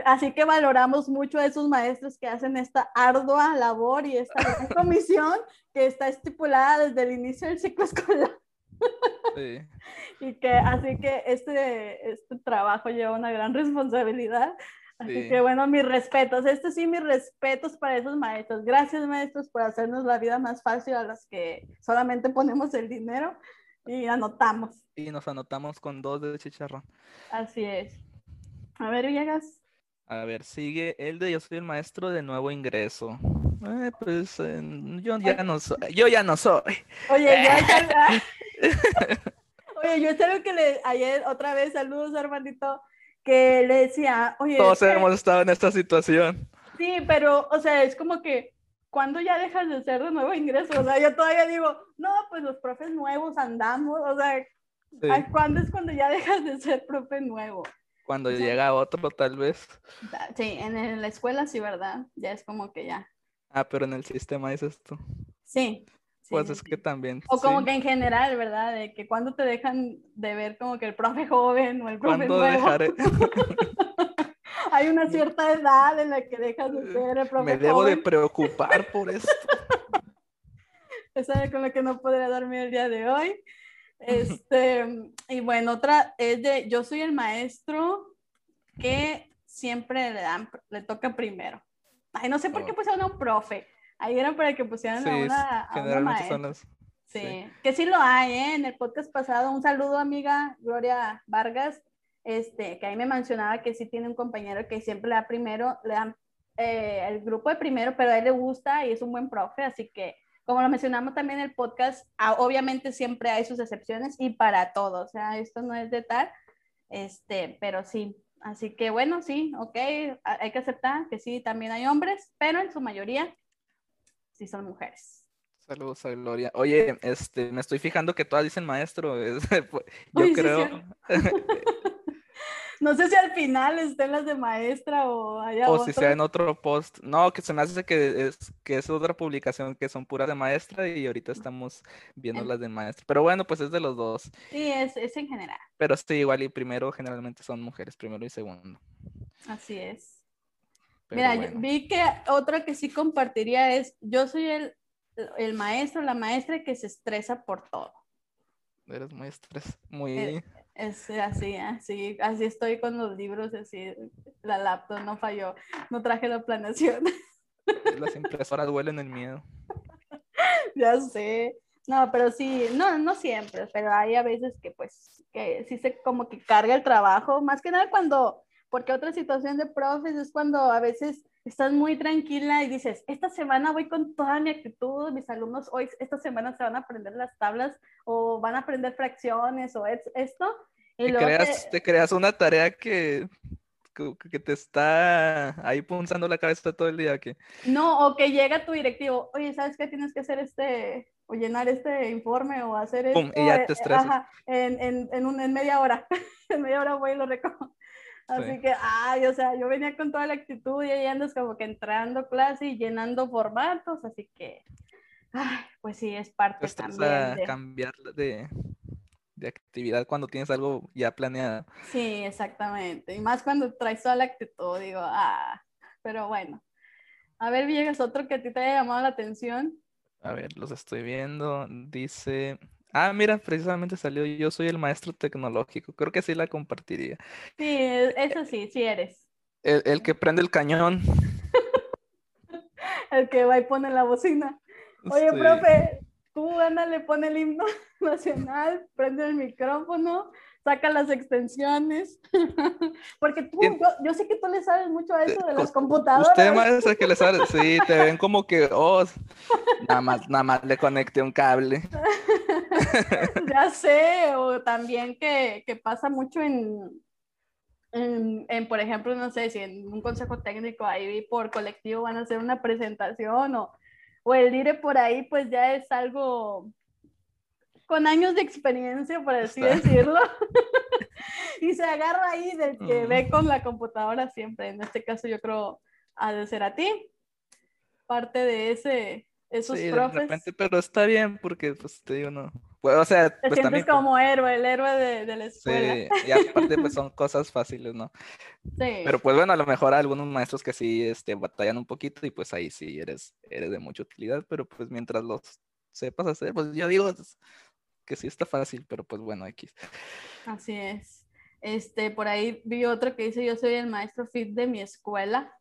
así que valoramos mucho a esos maestros que hacen esta ardua labor y esta comisión que está estipulada desde el inicio del ciclo escolar. Sí. Y que así que este, este trabajo lleva una gran responsabilidad Así que bueno, mis respetos. Este sí, mis respetos para esos maestros. Gracias, maestros, por hacernos la vida más fácil a los que solamente ponemos el dinero y anotamos. Y nos anotamos con dos de chicharrón. Así es. A ver, Villegas. A ver, sigue el de Yo soy el maestro de nuevo ingreso. Eh, pues eh, yo ya no soy, yo ya no soy. Oye, ya Oye, yo es algo que le ayer otra vez saludos Armandito que le decía, oye, todos hemos estado en esta situación. Sí, pero o sea, es como que cuando ya dejas de ser de nuevo ingreso? O sea, yo todavía digo, no, pues los profes nuevos andamos, o sea, ¿cuándo es cuando ya dejas de ser profe nuevo? Cuando llega otro, tal vez. Sí, en la escuela sí, ¿verdad? Ya es como que ya. Ah, pero en el sistema dices tú. Sí. Pues es que también. O como que en general, ¿verdad? De que cuando te dejan de ver como que el profe joven o el profe nuevo. Dejaré? Hay una cierta edad en la que dejas de ser el profe Me debo de preocupar por esto. Esa es con la que no podría dormir el día de hoy. Este, y bueno, otra es de, yo soy el maestro que siempre le dan, le toca primero. Ay, no sé por qué pusieron a un profe. Ahí era para que pusieran a una, a una maestra. Sí. que sí lo hay, ¿eh? En el podcast pasado, un saludo, amiga Gloria Vargas, este, que ahí me mencionaba que sí tiene un compañero que siempre le da primero, le dan eh, el grupo de primero, pero a él le gusta y es un buen profe, así que como lo mencionamos también en el podcast, ah, obviamente siempre hay sus excepciones y para todo, o sea, esto no es de tal, este, pero sí. Así que bueno, sí, ok, hay que aceptar que sí, también hay hombres, pero en su mayoría sí son mujeres. Saludos a Gloria. Oye, este, me estoy fijando que todas dicen maestro. yo creo. No sé si al final estén las de maestra o haya O si sea en otro post. No, que se me hace que es, que es otra publicación que son puras de maestra y ahorita estamos viendo las de maestra. Pero bueno, pues es de los dos. Sí, es, es en general. Pero sí, igual y primero generalmente son mujeres, primero y segundo. Así es. Mira, vi que otra que sí compartiría es, yo soy el, el maestro, la maestra que se estresa por todo. Eres muy estrés, muy... Eh, es así, así, así estoy con los libros, así, la laptop no falló, no traje la planeación. Las impresoras huelen el miedo. Ya sé. No, pero sí, no, no siempre, pero hay a veces que pues, que sí se como que carga el trabajo, más que nada cuando, porque otra situación de profes es cuando a veces estás muy tranquila y dices, esta semana voy con toda mi actitud, mis alumnos hoy, esta semana se van a aprender las tablas o van a aprender fracciones o esto. Y te, creas, te... creas una tarea que, que, te está ahí punzando la cabeza todo el día. que No, o que llega tu directivo, oye, ¿sabes qué? Tienes que hacer este, o llenar este informe o hacer esto. y ya te estresas. en, en, en, en media hora. en media hora voy y lo recojo. Así que, ay, o sea, yo venía con toda la actitud y ahí andas como que entrando clase y llenando formatos, así que, ay, pues sí, es parte también. A de... cambiar de, de actividad cuando tienes algo ya planeado. Sí, exactamente. Y más cuando traes toda la actitud, digo, ah, pero bueno. A ver, Villegas, otro que a ti te haya llamado la atención. A ver, los estoy viendo. Dice, Ah, mira, precisamente salió Yo soy el maestro tecnológico. Creo que sí la compartiría. Sí, e, eso sí, sí eres. El, que prende el cañón. el que va y pone la bocina. Oye, profe, tú ándale, pone el himno nacional, prende el micrófono, saca las extensiones. Porque tú, yo, sé que tú le sabes mucho a eso de las computadoras. Usted maestra que le sabe, sí, te ven como que, oh, nada más, nada más le conecté un cable. ya sé, o también que, que pasa mucho en, en, en, por ejemplo, no sé, si en un consejo técnico ahí por colectivo van a hacer una presentación o, o el dire por ahí, pues ya es algo con años de experiencia, por así decirlo. y se agarra ahí del que ve con la computadora siempre. En este caso yo creo ha de ser a ti. Parte de ese, esos sí, profes. De repente, pero está bien porque, pues, te digo, no. Pues, o sea, te pues sientes como héroe, el héroe de, de, la escuela. Sí, y aparte, pues, son cosas fáciles, ¿no? Sí. Pero, pues, bueno, a lo mejor hay algunos maestros que sí, este, batallan un poquito y, pues, ahí sí eres, eres de mucha utilidad, pero, pues, mientras los sepas hacer, pues, yo digo, que sí está fácil, pero, pues, bueno, X. Así es. Este, por ahí vi otro que dice, yo soy el maestro fit de mi escuela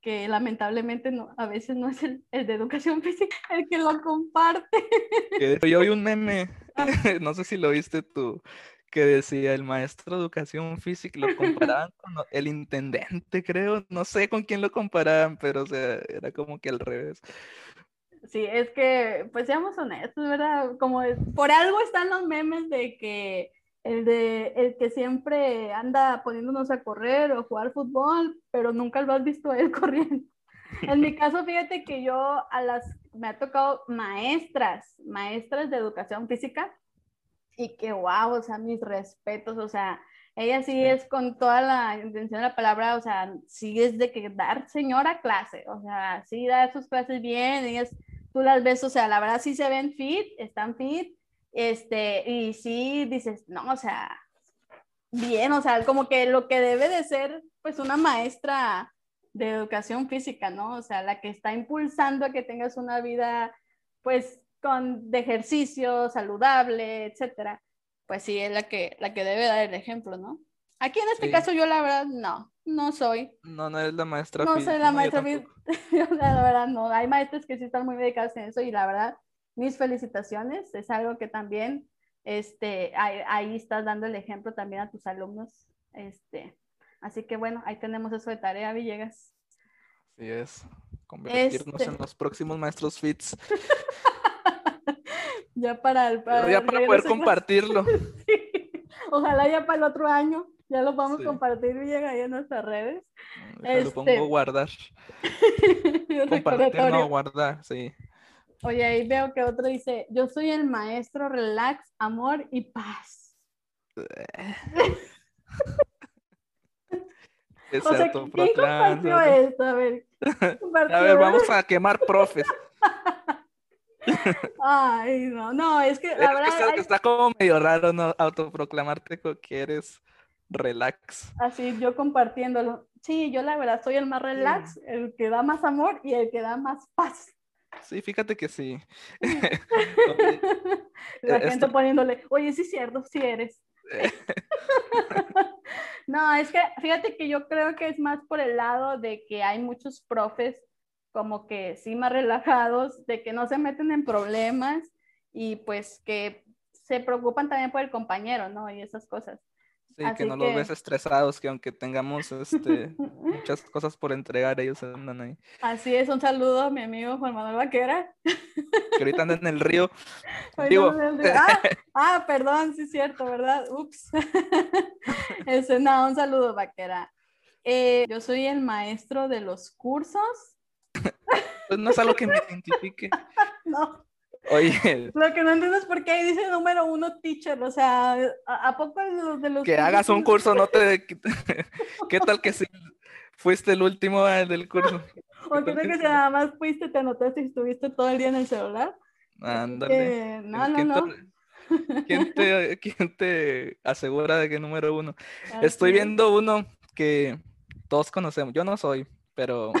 que lamentablemente no, a veces no es el, de educación física el que lo comparte. Yo vi un meme, no sé si lo viste tú, que decía el maestro de educación física, lo comparaban con el intendente, creo, no sé con quién lo comparaban, pero o sea, era como que al revés. Sí, es que, pues seamos honestos, ¿verdad? Como por algo están los memes de que el de el que siempre anda poniéndonos a correr o jugar fútbol, pero nunca lo has visto él corriendo. En mi caso, fíjate que yo a las me ha tocado maestras, maestras de educación física y que wow, o sea, mis respetos, o sea, ella sí, es con toda la intención de la palabra, o sea, sí es de que dar señora clase, o sea, sí da sus clases bien, ellas, tú las ves, o sea, la verdad sí se ven fit, están fit, este, y sí dices, no, o sea, bien, o sea, como que lo que debe de ser, pues, una maestra de educación física, ¿no? O sea, la que está impulsando a que tengas una vida, pues, con, de ejercicio, saludable, etcétera. Pues sí, es la que, la que debe dar el ejemplo, ¿no? Aquí en este caso yo la verdad no, no soy. No, no eres la maestra. No soy la maestra. Yo, la verdad no. Hay maestros que sí están muy dedicados en eso y la verdad mis felicitaciones. Es algo que también, este, ahí, estás dando el ejemplo también a tus alumnos. Este, así que bueno, ahí tenemos eso de tarea, Villegas. Así es, convertirnos en este los próximos maestros FITS. ya para, el, para, ya para poder compartirlo. Ojalá ya para el otro año. Ya lo vamos a compartir bien ahí en nuestras redes. Lo pongo este, guardar. Compartir, no guardar, sí. Oye, ahí veo que otro dice, yo soy el maestro relax, amor y paz. o sea, ¿quién compartió esto? A ver, a ver, vamos a quemar profes. Ay, no, no, es que la verdad... Está, como medio raro, ¿no? Autoproclamarte que eres relax. Así, yo compartiéndolo. Sí, yo la verdad soy el más relax, el que da más amor y el que da más paz. Sí, fíjate que sí. La e, gente poniéndole, oye, sí es cierto, sí eres. no, es que fíjate que yo creo que es más por el lado de que hay muchos profes como que sí más relajados, de que no se meten en problemas y pues que se preocupan también por el compañero, ¿no? Y esas cosas. Sí, que no los ves estresados, que aunque tengamos este, muchas cosas por entregar, ellos andan ahí. Así es, un saludo a mi amigo Juan Manuel Vaquera. Que ahorita anda en el río. Ah, ah, perdón, sí es cierto, ¿verdad? Ups. Ese, no, un saludo, Vaquera. Eh, yo soy el maestro de los cursos. Pues no es algo que me identifique. no. Oye. Lo que no entiendo es por qué ahí dice número uno teacher, o sea, ¿a, poco de los... Que hagas un curso, no te... ¿Qué tal que si fuiste el último del curso? O que, que si nada más fuiste, te anotaste y estuviste todo el día en el celular. Ándale. no, no, no. ¿Quién te, ¿Quién te asegura de que número uno? Estoy viendo uno que todos conocemos. Yo no soy, pero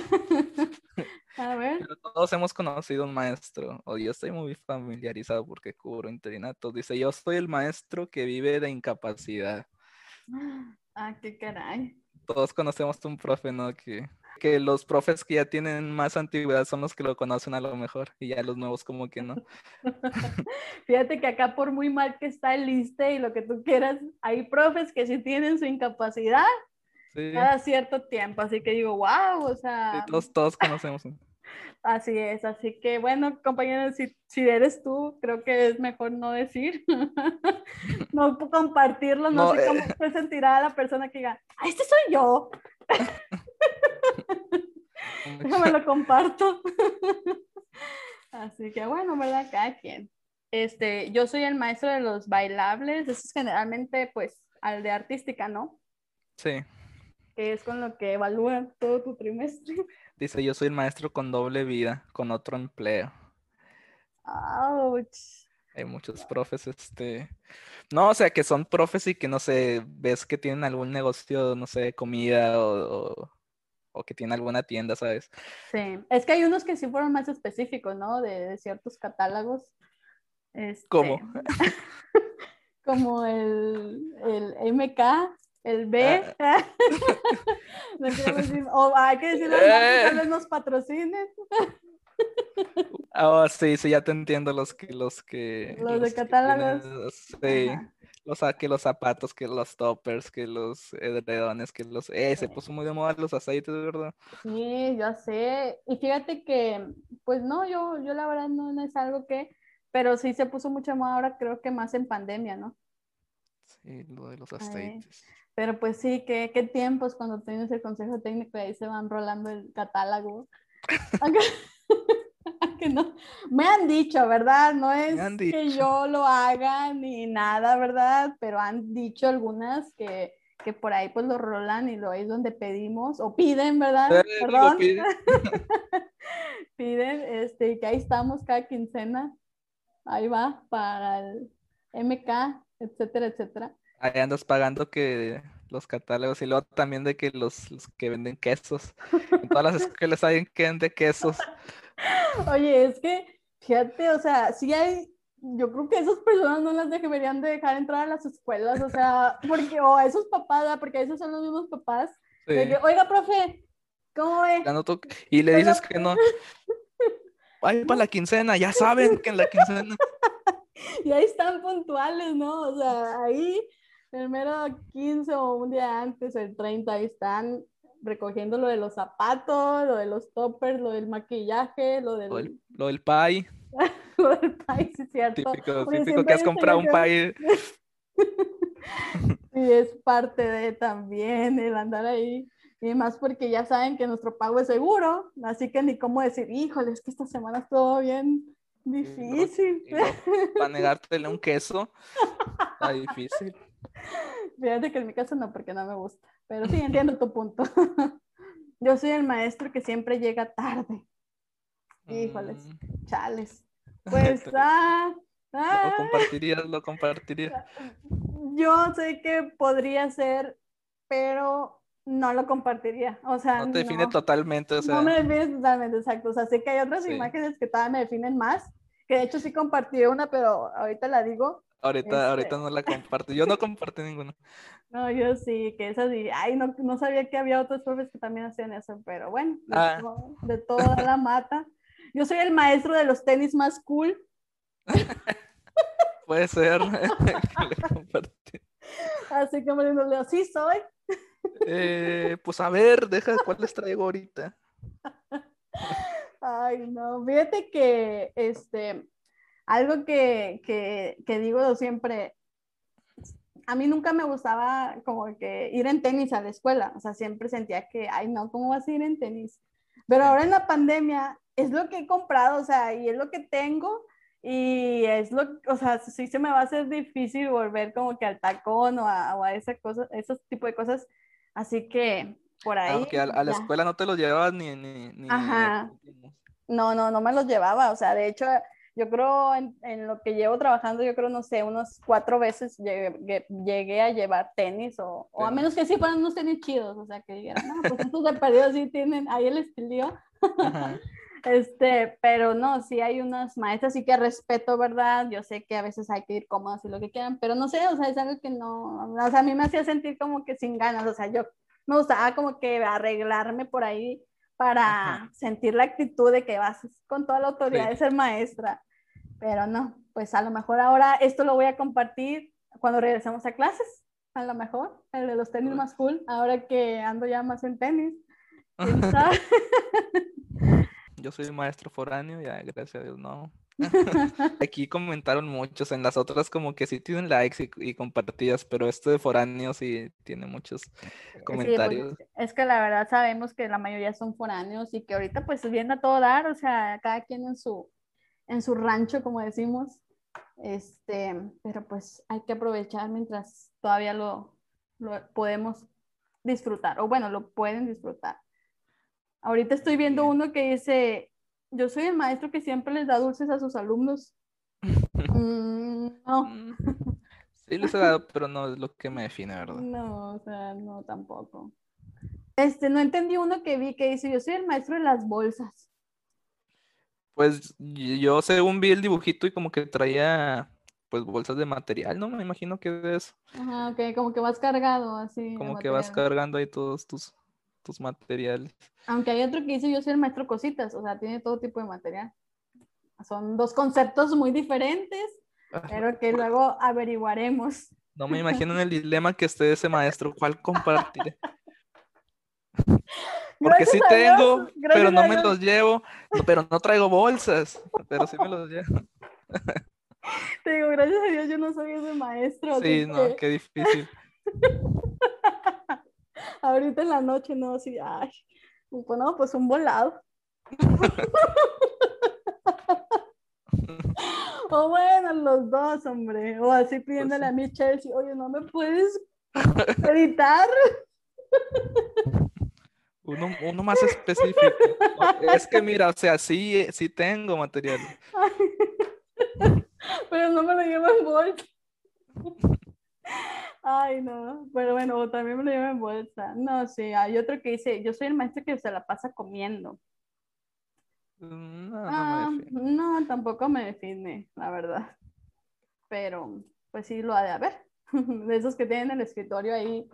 a ver. todos hemos conocido un maestro, o yo estoy muy familiarizado porque cubro interinato. Dice, yo soy el maestro que vive de incapacidad. Ah, qué caray. Todos conocemos un profe, ¿no? Que, que los profes que ya tienen más antigüedad son los que lo conocen a lo mejor, y ya los nuevos como que no. Fíjate que acá por muy mal que está el liste y lo que tú quieras, hay profes que sí tienen su incapacidad cada cierto tiempo, así que digo, wow, o sea... todos, todos conocemos. Así es, así que bueno, compañeros, si, si, eres tú, creo que es mejor no decir, no compartirlo, no, sé cómo eh. se sentirá la persona que diga, ¡Ah, este soy yo! Déjame lo comparto. así que bueno, ¿verdad? Cada quien. Este, yo soy el maestro de los bailables, eso es generalmente pues al de artística, ¿no? Sí. Que es con lo que evalúan todo tu trimestre. Dice, yo soy el maestro con doble vida, con otro empleo. Ouch. Hay muchos profes, este... No, o sea, que son profes y que, no sé, ves que tienen algún negocio, no sé, comida o, o, que tienen alguna tienda, ¿sabes? Sí, es que hay unos que sí fueron más específicos, ¿no? De, ciertos catálogos. Este... ¿Cómo? como el, el MK, el B. Ah. o hay que decirlo, eh. que nos patrocinen. Oh, sí, sí, ya te entiendo los que... Los, que, los, de catálogos. sí, O sea, que los zapatos, que los toppers, que los edredones, que los... Eh, se puso muy de moda los aceites, ¿verdad? Sí, yo sé. Y fíjate que, pues no, yo, yo la verdad no, no es algo que, pero sí se puso mucho de moda ahora, creo que más en pandemia, ¿no? Sí, lo de los aceites. Pero pues sí, ¿qué, qué tiempos cuando tienes el consejo técnico y ahí se van rolando el catálogo. que no. Me han dicho, ¿verdad? No es que yo lo haga ni nada, ¿verdad? Pero han dicho algunas que, que por ahí pues lo rolan y lo es donde pedimos o piden, ¿verdad? Perdón. Piden. piden, este, que ahí estamos cada quincena. Ahí va para el MK, etcétera, etcétera. Ahí andas pagando que los catálogos y luego también de que los, que venden quesos. En todas las escuelas hay que venden quesos. Oye, es que, fíjate, o sea, sí hay, yo creo que esas personas no las deberían de dejar entrar a las escuelas, o sea, porque, o a esos papás, porque esos son los mismos papás, oiga, profe, ¿cómo ve? Y le dices que no. Ay, para la quincena, ya saben que en la quincena. y ahí están puntuales, ¿no? O sea, ahí el mero 15 o un día antes, el 30, ahí están recogiendo lo de los zapatos, lo de los toppers, lo del maquillaje, lo del... Lo del, pie. lo del pie, sí, cierto. Típico, típico que has comprado un pie. sí, es parte de también el andar ahí. Y más porque ya saben que nuestro pago es seguro, así que ni cómo decir, híjole, es que esta semana estuvo bien difícil. para negártele un queso, está difícil. Fíjate que en mi caso no, porque no me gusta. Pero sí, entiendo tu punto. Yo soy el maestro que siempre llega tarde. Híjoles, mm. chales. Pues, ah, ah, Lo compartirías, lo compartirías. Yo sé que podría ser, pero no lo compartiría. O sea, no te define totalmente. O sea... No me define totalmente, exacto. O sea, sé que hay otras imágenes que todavía me definen más. Que de hecho sí compartí una, pero ahorita la digo. Ahorita, ahorita este no la comparto. Yo no compartí ninguna. No, yo sí, que es así. Ay, no, no sabía que había otros profes que también hacían eso, pero bueno, de, ah. toda la mata. Yo soy el maestro de los tenis más cool. Puede ser. así como le digo, sí soy. Eh, pues a ver, deja cuál les traigo ahorita. Ay, no, fíjate que este, algo que, que, que digo siempre, a mí nunca me gustaba como que ir en tenis a la escuela, o sea, siempre sentía que, ay, no, ¿cómo vas a ir en tenis? Pero ahora en la pandemia es lo que he comprado, o sea, y es lo que tengo, y es lo, o sea, sí se me va a hacer difícil volver como que al tacón o a, o a esa cosa, esos tipo de cosas, así que por ahí. Aunque a, la escuela no te los llevabas ni, ni, ni... Ajá. No, no, no me los llevaba, o sea, de hecho yo creo en, lo que llevo trabajando, yo creo, no sé, unos cuatro veces llegué, a llevar tenis o, o, a menos que sí fueran unos tenis chidos, o sea, que dijeran, no, pues estos de perdido sí tienen ahí el estilo. este, pero no, sí hay unas maestras sí que respeto, ¿verdad? Yo sé que a veces hay que ir cómodas y lo que quieran, pero no sé, o sea, es algo que no, o sea, a mí me hacía sentir como que sin ganas, o sea, yo me gustaba como que arreglarme por ahí para sentir la actitud de que vas con toda la autoridad de ser maestra. Pero no, pues a lo mejor ahora esto lo voy a compartir cuando regresemos a clases. A lo mejor, el de los tenis más cool, ahora que ando ya más en tenis. Yo soy maestro foráneo, ya gracias a Dios no. Aquí comentaron muchos, en las otras como que sí tienen likes y, compartidas, pero esto de foráneo sí tiene muchos pues, comentarios. es que la verdad sabemos que la mayoría son foráneos y que ahorita pues viene a todo dar, o sea, cada quien en su, en su rancho, como decimos. Este, pero pues hay que aprovechar mientras todavía lo, podemos disfrutar, o bueno, lo pueden disfrutar. Ahorita estoy viendo uno que dice, yo soy el maestro que siempre les da dulces a sus alumnos. Mm, no. Mm, sí, les he dado, pero no es lo que me define, ¿verdad? No, o sea, no tampoco. Este, no entendí uno que vi que dice, yo soy el maestro de las bolsas. Pues yo según vi el dibujito y como que traía pues bolsas de material, ¿no? Me imagino que es eso. Ajá, ok, como que vas cargado así. Como que vas cargando ahí todos tus, tus materiales. Aunque hay otro que dice yo soy el maestro cositas, o sea, tiene todo tipo de material. Son dos conceptos muy diferentes, pero que luego averiguaremos. No me imagino en el dilema que esté ese maestro. ¿Cuál compartir? Porque sí tengo, pero no me los llevo. Pero no traigo bolsas, pero sí me los llevo. Te digo, gracias a Dios yo no soy ese maestro. Sí, no, qué difícil. Ahorita en la noche, no, así, ay, bueno, pues un volado. o bueno, los dos, hombre. O así pidiéndole pues a mi Chelsea, oye, ¿no me puedes editar? Uno, uno, más específico. Es que mira, o sea, sí, sí tengo material. Pero no me lo llevo en bolsa. Ay, no. Pero bueno, también me lo llevo en bolsa. No, sí, hay otro que dice, yo soy el maestro que se la pasa comiendo. Mm, no, ah, no, tampoco me define, la verdad. Pero, pues sí, lo ha de haber. De esos que tienen el escritorio ahí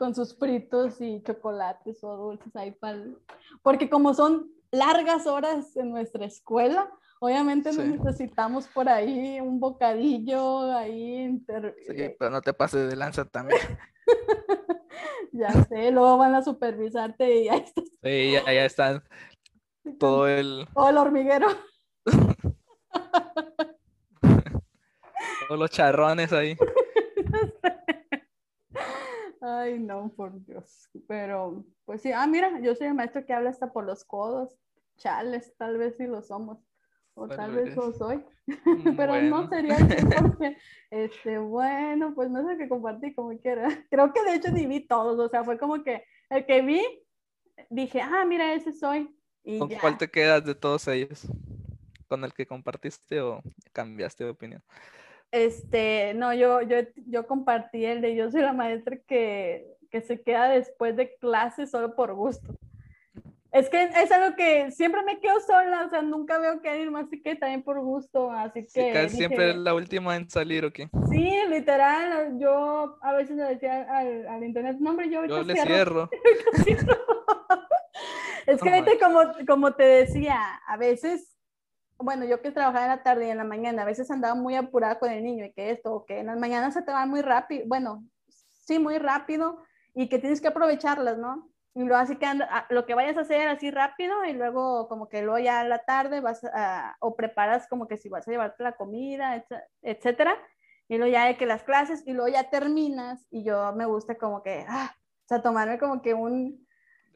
con sus fritos y chocolates o dulces ahí para... Porque como son largas horas en nuestra escuela, obviamente necesitamos por ahí un bocadillo ahí. Sí, pero no te pases de lanza también. ya sé, luego van a supervisarte y ahí estás. Sí, ya, ya están todo el... O el hormiguero. Todos los charrones ahí. Ay, no, por Dios. Pero, pues sí, ah, mira, yo soy el maestro que habla hasta por los codos. Chales, tal vez sí lo somos. O tal vez lo soy. Mm, Pero no sería porque, este, bueno, pues no sé qué compartí como quiera. Creo que de hecho ni vi todos, o sea, fue como que el que vi, dije, ah, mira, ese soy. ¿Con cuál te quedas de todos ellos? ¿Con el que compartiste o cambiaste de opinión? Este, no, yo, yo, yo compartí el de yo soy la maestra que, que se queda después de clases solo por gusto. Es que es algo que siempre me quedo sola, o sea, nunca veo que alguien más se quede también por gusto, así que... casi siempre es la última en salir, ¿o qué? Sí, literal, yo a veces le decía al, al internet, no hombre, yo ahorita Yo le cierro. es que como, como te decía, a veces, bueno, yo que trabajaba en la tarde y en la mañana, a veces andaba muy apurada con el niño y que esto, que en las mañanas se te va muy rápido, bueno, sí, muy rápido y que tienes que aprovecharlas, ¿no? Y luego así que anda, lo que vayas a hacer así rápido y luego como que luego ya a la tarde vas a, o preparas como que si vas a llevarte la comida, etcétera. Y luego ya de que las clases y luego ya terminas y yo me gusta como que, ah, o sea, tomarme como que un,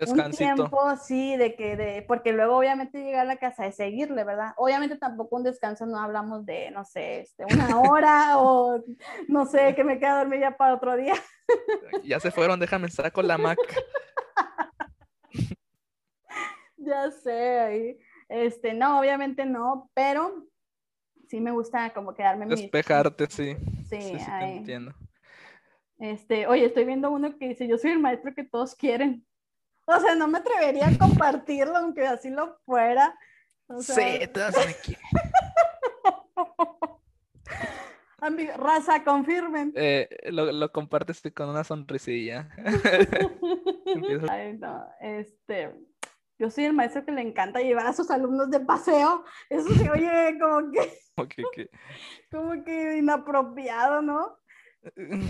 un tiempo, sí, de que, de, porque luego obviamente llegar a la casa es seguirle, ¿verdad? Obviamente tampoco un descanso, no hablamos de, no sé, este, una hora o no sé, que me queda dormir ya para otro día. Ya se fueron, déjame estar con la maca. ya sé, ahí. Este, no, obviamente no, pero sí me gusta como quedarme. Despejarte, sí. Sí, sí, sí entiendo. Este, oye, estoy viendo uno que dice, yo soy el maestro que todos quieren. O sea, no me atrevería a compartirlo, aunque así lo fuera. sí, todos me quieren. raza, confirmen. Eh, lo, lo, compartes con una sonrisilla. Ay, no, este, yo soy el maestro que le encanta llevar a sus alumnos de paseo. Eso se oye como que, como que inapropiado, ¿no?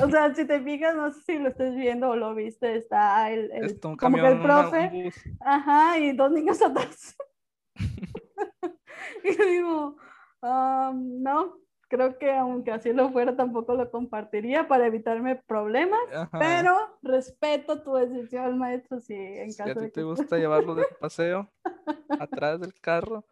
O sea, si te fijas, no sé si lo estás viendo o lo viste, está el, el como que el profe, ajá, y dos niños atrás. y digo, um, no, creo que aunque así lo fuera, tampoco lo compartiría para evitarme problemas, pero respeto tu decisión, maestro, si en caso a ti te gusta llevarlo de paseo atrás del carro.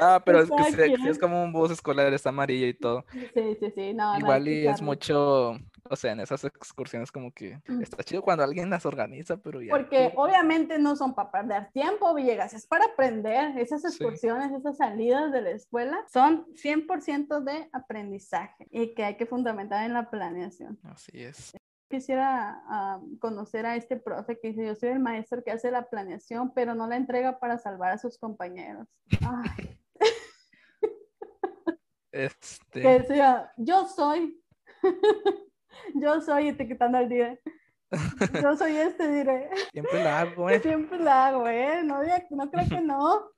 Ah, pero es que es como un bus escolar, está amarillo y todo. Sí, sí, sí, no, Igual y es mucho, o sea, en esas excursiones como que mm. está chido cuando alguien las organiza, pero ya. Porque obviamente no son para perder tiempo, Villegas, es para aprender. Esas excursiones, esas salidas de la escuela son 100% de aprendizaje y que hay que fundamentar en la planeación. Así es quisiera ah, conocer a este profe que dice, yo soy el maestro que hace la planeación, pero no la entrega para salvar a sus compañeros. Ay. Este... Que decía, yo soy, yo soy etiquetando al día. Yo soy este, diré. Siempre la hago, ¿eh? Siempre la hago, ¿eh? No, no creo que no.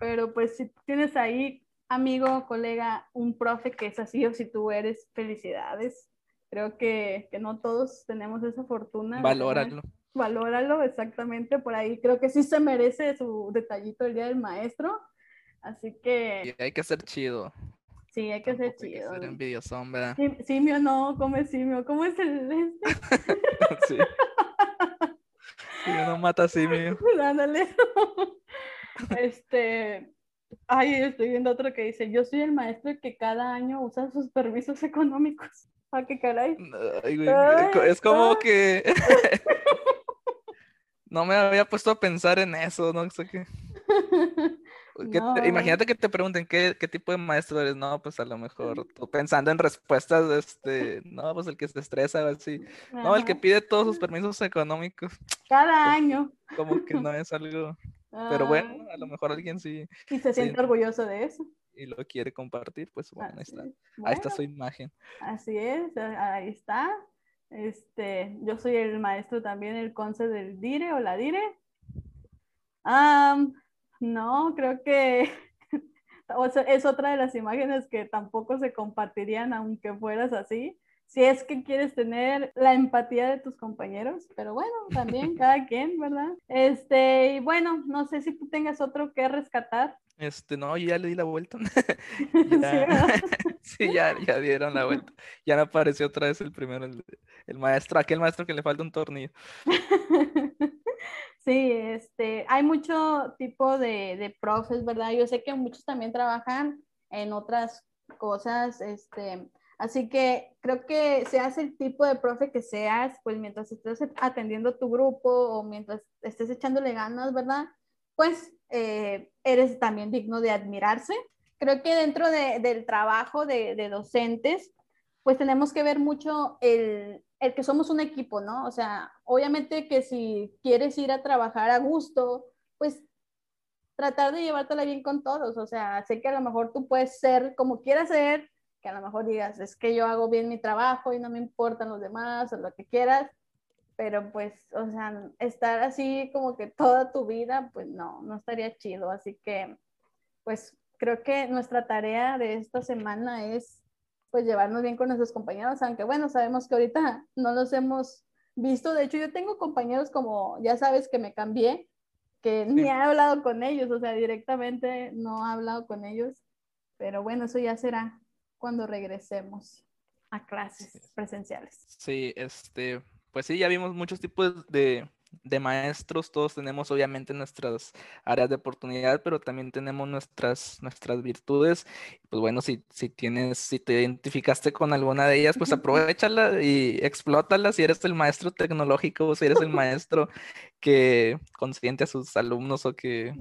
Pero pues si tienes ahí amigo, colega, un profe que es así o si tú eres, felicidades. Creo que, que no todos tenemos esa fortuna. Valóralo. Valóralo, exactamente. Por ahí creo que sí se merece su detallito el día del maestro. Así que... Y hay que ser chido. Sí, hay que ser chido. Hay que ser envidiosón, ¿verdad? Simio no, come simio. ¿Cómo es el este? sí. Y uno mata simio. Ándale. este, ay, estoy viendo otro que dice, yo soy el maestro que cada año usa sus permisos económicos. ¿A ah, qué caray? es como que no me había puesto a pensar en eso, no sé qué. imagínate que te pregunten ¿qué, tipo de maestro eres. No, pues a lo mejor tú pensando en respuestas, este, no, pues el que se estresa o así. No, el que pide todos sus permisos económicos. Cada año. Como que no es algo. Pero bueno, a lo mejor alguien sí. Y se siente orgulloso de eso. Y lo quiere compartir, pues bueno, ahí está. ahí está su imagen. Así es, ahí está. Este, yo soy el maestro también, el conce del dire o la dire. no, creo que es otra de las imágenes que tampoco se compartirían aunque fueras así si es que quieres tener la empatía de tus compañeros, pero bueno, también cada quien, ¿verdad? Este, y bueno, no sé si tú tengas otro que rescatar. Este, no, yo ya le di la vuelta. sí, ya, ya, dieron la vuelta. Ya no apareció otra vez el primero, el, maestro, aquel maestro que le falta un tornillo. Sí, este, hay mucho tipo de, de profes, ¿verdad? Yo sé que muchos también trabajan en otras cosas, este, Así que creo que seas el tipo de profe que seas, pues mientras estés atendiendo tu grupo o mientras estés echándole ganas, ¿verdad? Pues eh, eres también digno de admirarse. Creo que dentro del trabajo de, docentes, pues tenemos que ver mucho el, el que somos un equipo, ¿no? O sea, obviamente que si quieres ir a trabajar a gusto, pues tratar de llevártela bien con todos. O sea, sé que a lo mejor tú puedes ser como quieras ser, que a lo mejor digas, es que yo hago bien mi trabajo y no me importan los demás o lo que quieras, pero pues, o sea, estar así como que toda tu vida, pues no, no estaría chido. Así que, pues creo que nuestra tarea de esta semana es pues llevarnos bien con nuestros compañeros, aunque bueno, sabemos que ahorita no los hemos visto. De hecho, yo tengo compañeros como, ya sabes que me cambié, que ni he hablado con ellos, o sea, directamente no he hablado con ellos, pero bueno, eso ya será cuando regresemos a clases presenciales. Sí, este, pues sí, ya vimos muchos tipos de, de maestros, todos tenemos obviamente nuestras áreas de oportunidad, pero también tenemos nuestras, nuestras virtudes. Pues bueno, si, si tienes, si te identificaste con alguna de ellas, pues aprovechala y explótala si eres el maestro tecnológico, si eres el maestro que consiente a sus alumnos o que,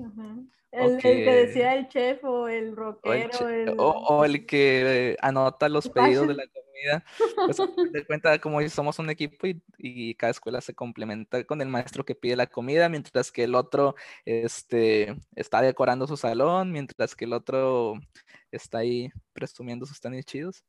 el, que decía el chef o el rockero. O el, que anota los pedidos de la comida. Pues de cuenta como somos un equipo y, cada escuela se complementa con el maestro que pide la comida, mientras que el otro este, está decorando su salón, mientras que el otro está ahí presumiendo sus tenis chidos.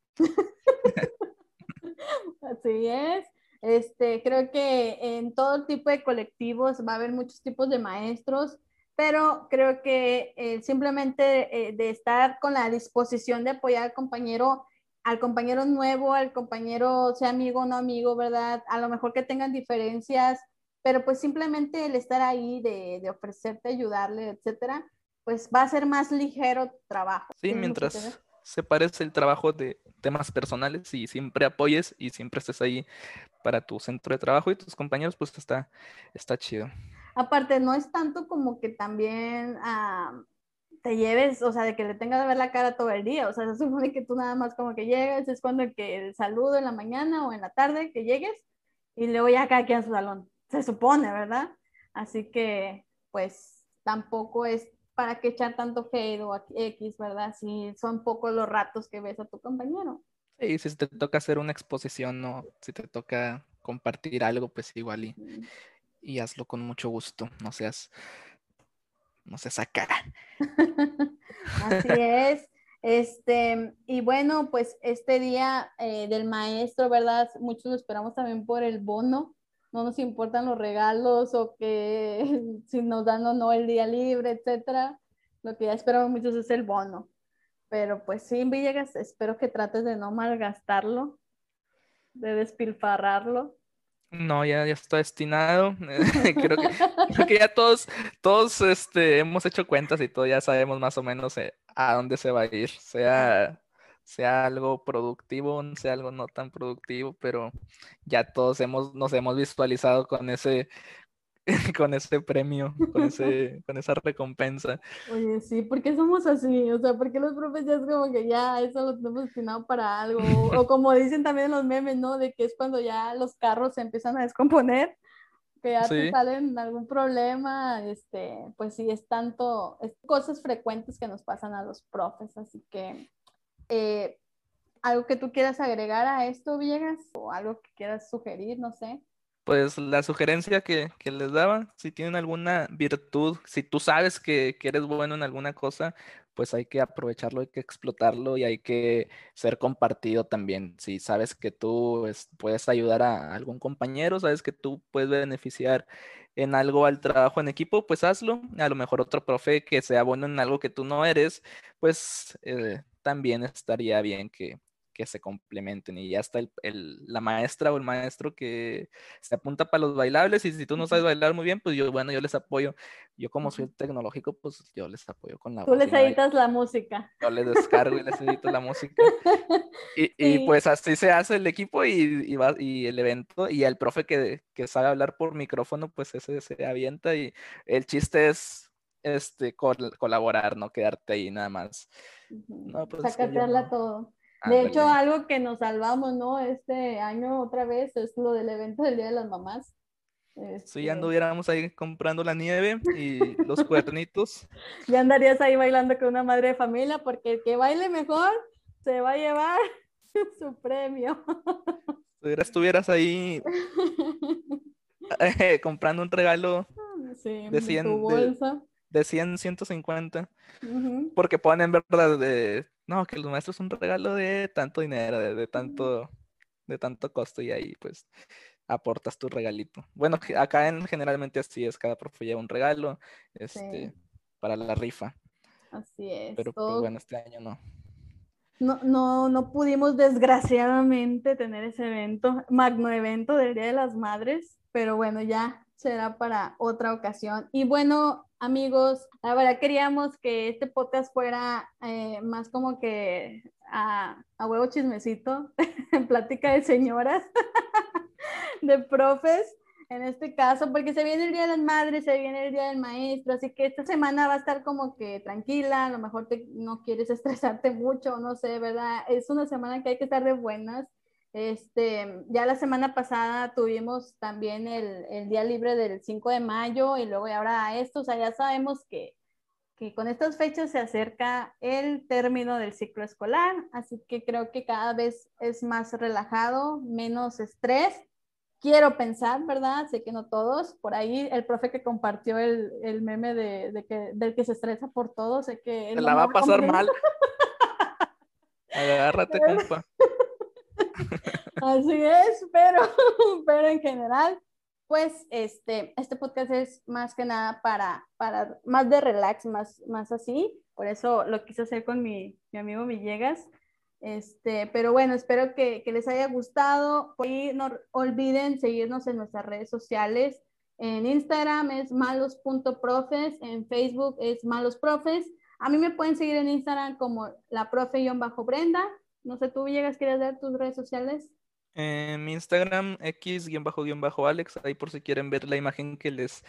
Así es. Este, creo que en todo tipo de colectivos va a haber muchos tipos de maestros pero creo que eh, simplemente eh, de estar con la disposición de apoyar al compañero, al compañero nuevo, al compañero, sea amigo o no amigo, ¿verdad? A lo mejor que tengan diferencias, pero pues simplemente el estar ahí, de, de ofrecerte, ayudarle, etcétera, pues va a ser más ligero tu trabajo. Sí, mientras separes el trabajo de temas personales y siempre apoyes y siempre estés ahí para tu centro de trabajo y tus compañeros, pues está, está chido. Aparte, no es tanto como que también ah, te lleves, o sea, de que le tengas que ver la cara todo el día. O sea, se supone que tú nada más como que llegues, es cuando que el saludo en la mañana o en la tarde que llegues y luego ya cada quien a su salón. Se supone, ¿verdad? Así que, pues, tampoco es para que echar tanto hate o X, ¿verdad? Si son pocos los ratos que ves a tu compañero. Sí, si te toca hacer una exposición o si te toca compartir algo, pues igual y, y hazlo con mucho gusto, no seas, no seas acá. Así es. Este, y bueno, pues este día eh, del maestro, ¿verdad? Muchos lo esperamos también por el bono. No nos importan los regalos o que si nos dan o no el día libre, etcétera. Lo que ya esperamos muchos es el bono. Pero pues sí, Villegas, espero que trates de no malgastarlo, de despilfarrarlo. No, ya, ya está destinado. creo, que, creo, que, ya todos, todos este, hemos hecho cuentas y todo, ya sabemos más o menos eh, a dónde se va a ir. Sea, sea algo productivo, sea algo no tan productivo, pero ya todos hemos, nos hemos visualizado con ese, con ese premio, con, ese, con esa recompensa. Oye, sí, ¿por qué somos así? O sea, ¿por qué los profes ya es como que ya eso lo tenemos destinado para algo? O, como dicen también los memes, ¿no? De que es cuando ya los carros se empiezan a descomponer, que ya te salen algún problema, este, pues sí, es tanto, es cosas frecuentes que nos pasan a los profes, así que... Eh, ¿Algo que tú quieras agregar a esto, Villegas? ¿O algo que quieras sugerir? No sé pues la sugerencia que, les daba, si tienen alguna virtud, si tú sabes que, eres bueno en alguna cosa, pues hay que aprovecharlo, hay que explotarlo y hay que ser compartido también. Si sabes que tú puedes ayudar a algún compañero, sabes que tú puedes beneficiar en algo al trabajo en equipo, pues hazlo. A lo mejor otro profe que sea bueno en algo que tú no eres, pues eh, también estaría bien que, que se complementen y ya está el, la maestra o el maestro que se apunta para los bailables y si tú no sabes bailar muy bien, pues yo, bueno, yo les apoyo. Yo como soy tecnológico, pues yo les apoyo con la Tú les editas la música. Yo les descargo y les edito la música. Y, y, pues así se hace el equipo y, y, va, y el evento y el profe que, que sabe hablar por micrófono, pues ese se avienta y el chiste es este, colaborar, no quedarte ahí nada más. No, pues Sacatearla todo. De hecho, algo que nos salvamos, ¿no? Este año otra vez es lo del evento del Día de las Mamás. Sí, ya este anduviéramos ahí comprando la nieve y los cuernitos. ya andarías ahí bailando con una madre de familia porque el que baile mejor se va a llevar su premio. Si estuvieras ahí eh, comprando un regalo de 100, de, de 100, 150. Porque ponen, ¿verdad? De no, que los maestros son un regalo de tanto dinero, de, tanto, de tanto costo y ahí pues aportas tu regalito. Bueno, acá en, generalmente así es, cada profe lleva un regalo este, para la rifa. Así es. Pero pues, bueno, este año no. No, no, no pudimos desgraciadamente tener ese evento, magno evento del Día de las Madres, pero bueno, ya será para otra ocasión. Y bueno, amigos, la verdad queríamos que este podcast fuera eh, más como que a, huevo chismecito, en plática de señoras, de profes, en este caso, porque se viene el Día de las Madres, se viene el Día del Maestro, así que esta semana va a estar como que tranquila, a lo mejor te, no quieres estresarte mucho, no sé, ¿verdad? Es una semana que hay que estar de buenas este, ya la semana pasada tuvimos también el, el, día libre del 5 de mayo y luego y ahora esto, o sea, ya sabemos que, que con estas fechas se acerca el término del ciclo escolar, así que creo que cada vez es más relajado, menos estrés. Quiero pensar, ¿verdad? Sé que no todos. Por ahí el profe que compartió el, el meme de, de, que, del que se estresa por todo, sé que... Se la va a pasar mal. Agárrate, compa. Así es, pero, pero en general, pues este, este podcast es más que nada para, para más de relax, más, más así. Por eso lo quise hacer con mi, mi amigo Villegas. Este, pero bueno, espero que, que les haya gustado. Y no olviden seguirnos en nuestras redes sociales. En Instagram es malos.profes, en Facebook es malosprofes. A mí me pueden seguir en Instagram como la profe-brenda no sé, tú llegas, ¿quieres dar tus redes sociales? En mi Instagram, X-Alex, ahí por si quieren ver la imagen que les,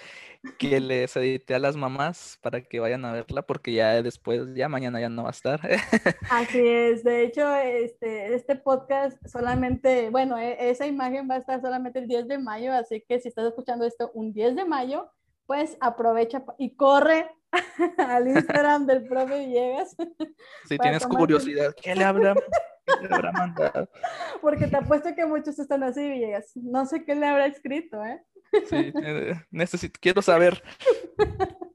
que les edité a las mamás para que vayan a verla, porque ya después, ya mañana ya no va a estar. Así es, de hecho, este, este podcast solamente, bueno, e, esa imagen va a estar solamente el 10 de mayo, así que si estás escuchando esto un 10 de mayo, pues aprovecha y corre al Instagram del profe Villegas. Si tienes curiosidad, ¿qué le habrá, mandado? Porque te apuesto que muchos están así, Villegas. No sé qué le habrá escrito, ¿eh? Sí, eh, necesito, quiero saber.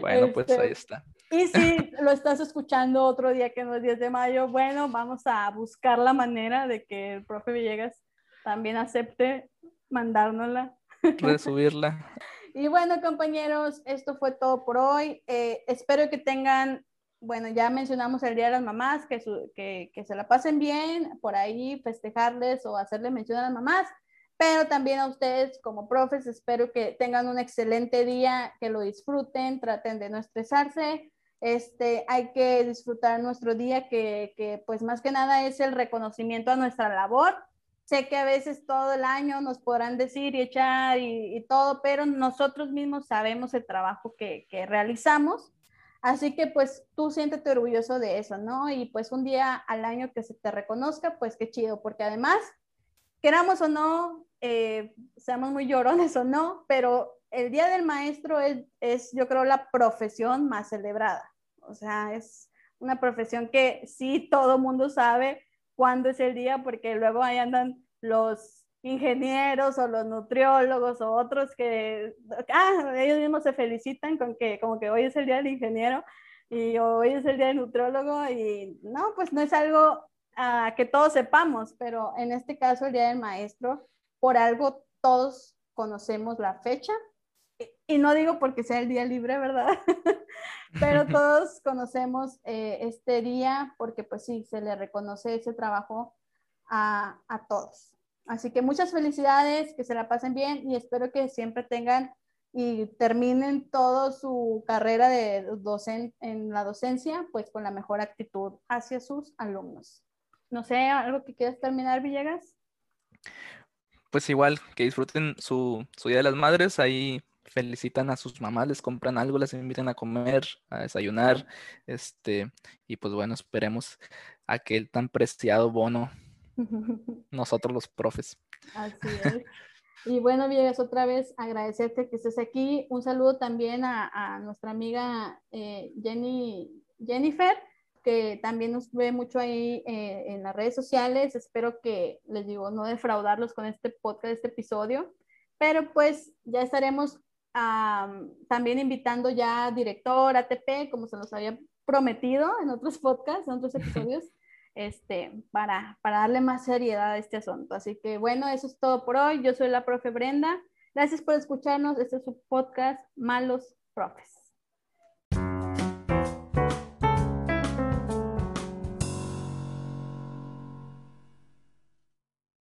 Bueno, pues ahí este, está. Y si lo estás escuchando otro día que no es 10 de mayo, bueno, vamos a buscar la manera de que el profe Villegas también acepte mandárnosla. Resubirla. Y bueno, compañeros, esto fue todo por hoy. Eh, espero que tengan bueno, ya mencionamos el Día de las Mamás, que, que, que, se la pasen bien, por ahí festejarles o hacerle mención a las mamás, pero también a ustedes como profes, espero que tengan un excelente día, que lo disfruten, traten de no estresarse. Este, hay que disfrutar nuestro día, que, que pues más que nada es el reconocimiento a nuestra labor. Sé que a veces todo el año nos podrán decir y echar y, todo, pero nosotros mismos sabemos el trabajo que, que realizamos. Así que pues tú siéntete orgulloso de eso, ¿no? Y pues un día al año que se te reconozca, pues qué chido, porque además queramos o no, eh, seamos muy llorones o no, pero el Día del Maestro es, es, yo creo, la profesión más celebrada. O sea, es una profesión que sí todo mundo sabe cuándo es el día, porque luego ahí andan los ingenieros o los nutriólogos o otros que, ah, ellos mismos se felicitan con que como que hoy es el día del ingeniero y hoy es el día del nutriólogo y no, pues no es algo que todos sepamos, pero en este caso el Día del Maestro, por algo todos conocemos la fecha. Y, no digo porque sea el día libre, ¿verdad? pero todos conocemos eh, este día porque pues sí, se le reconoce ese trabajo a, a todos. Así que muchas felicidades, que se la pasen bien y espero que siempre tengan y terminen toda su carrera de docente en la docencia pues con la mejor actitud hacia sus alumnos. No sé, ¿algo que quieras terminar, Villegas? Pues igual, que disfruten su, Día de las Madres, ahí felicitan a sus mamás, les compran algo, les invitan a comer, a desayunar, este, y pues bueno, esperemos aquel tan preciado bono, nosotros los profes. Así es. Y bueno, Villegas, otra vez agradecerte que estés aquí. Un saludo también a, nuestra amiga eh, Jenny, Jennifer que también nos ve mucho ahí eh, en las redes sociales. Espero que, les digo, no defraudarlos con este podcast, este episodio, pero pues ya estaremos también invitando ya director ATP, como se nos había prometido en otros podcasts, en otros episodios, este, para, para darle más seriedad a este asunto. Así que bueno, eso es todo por hoy. Yo soy la profe Brenda. Gracias por escucharnos. Este es su podcast Malos Profes.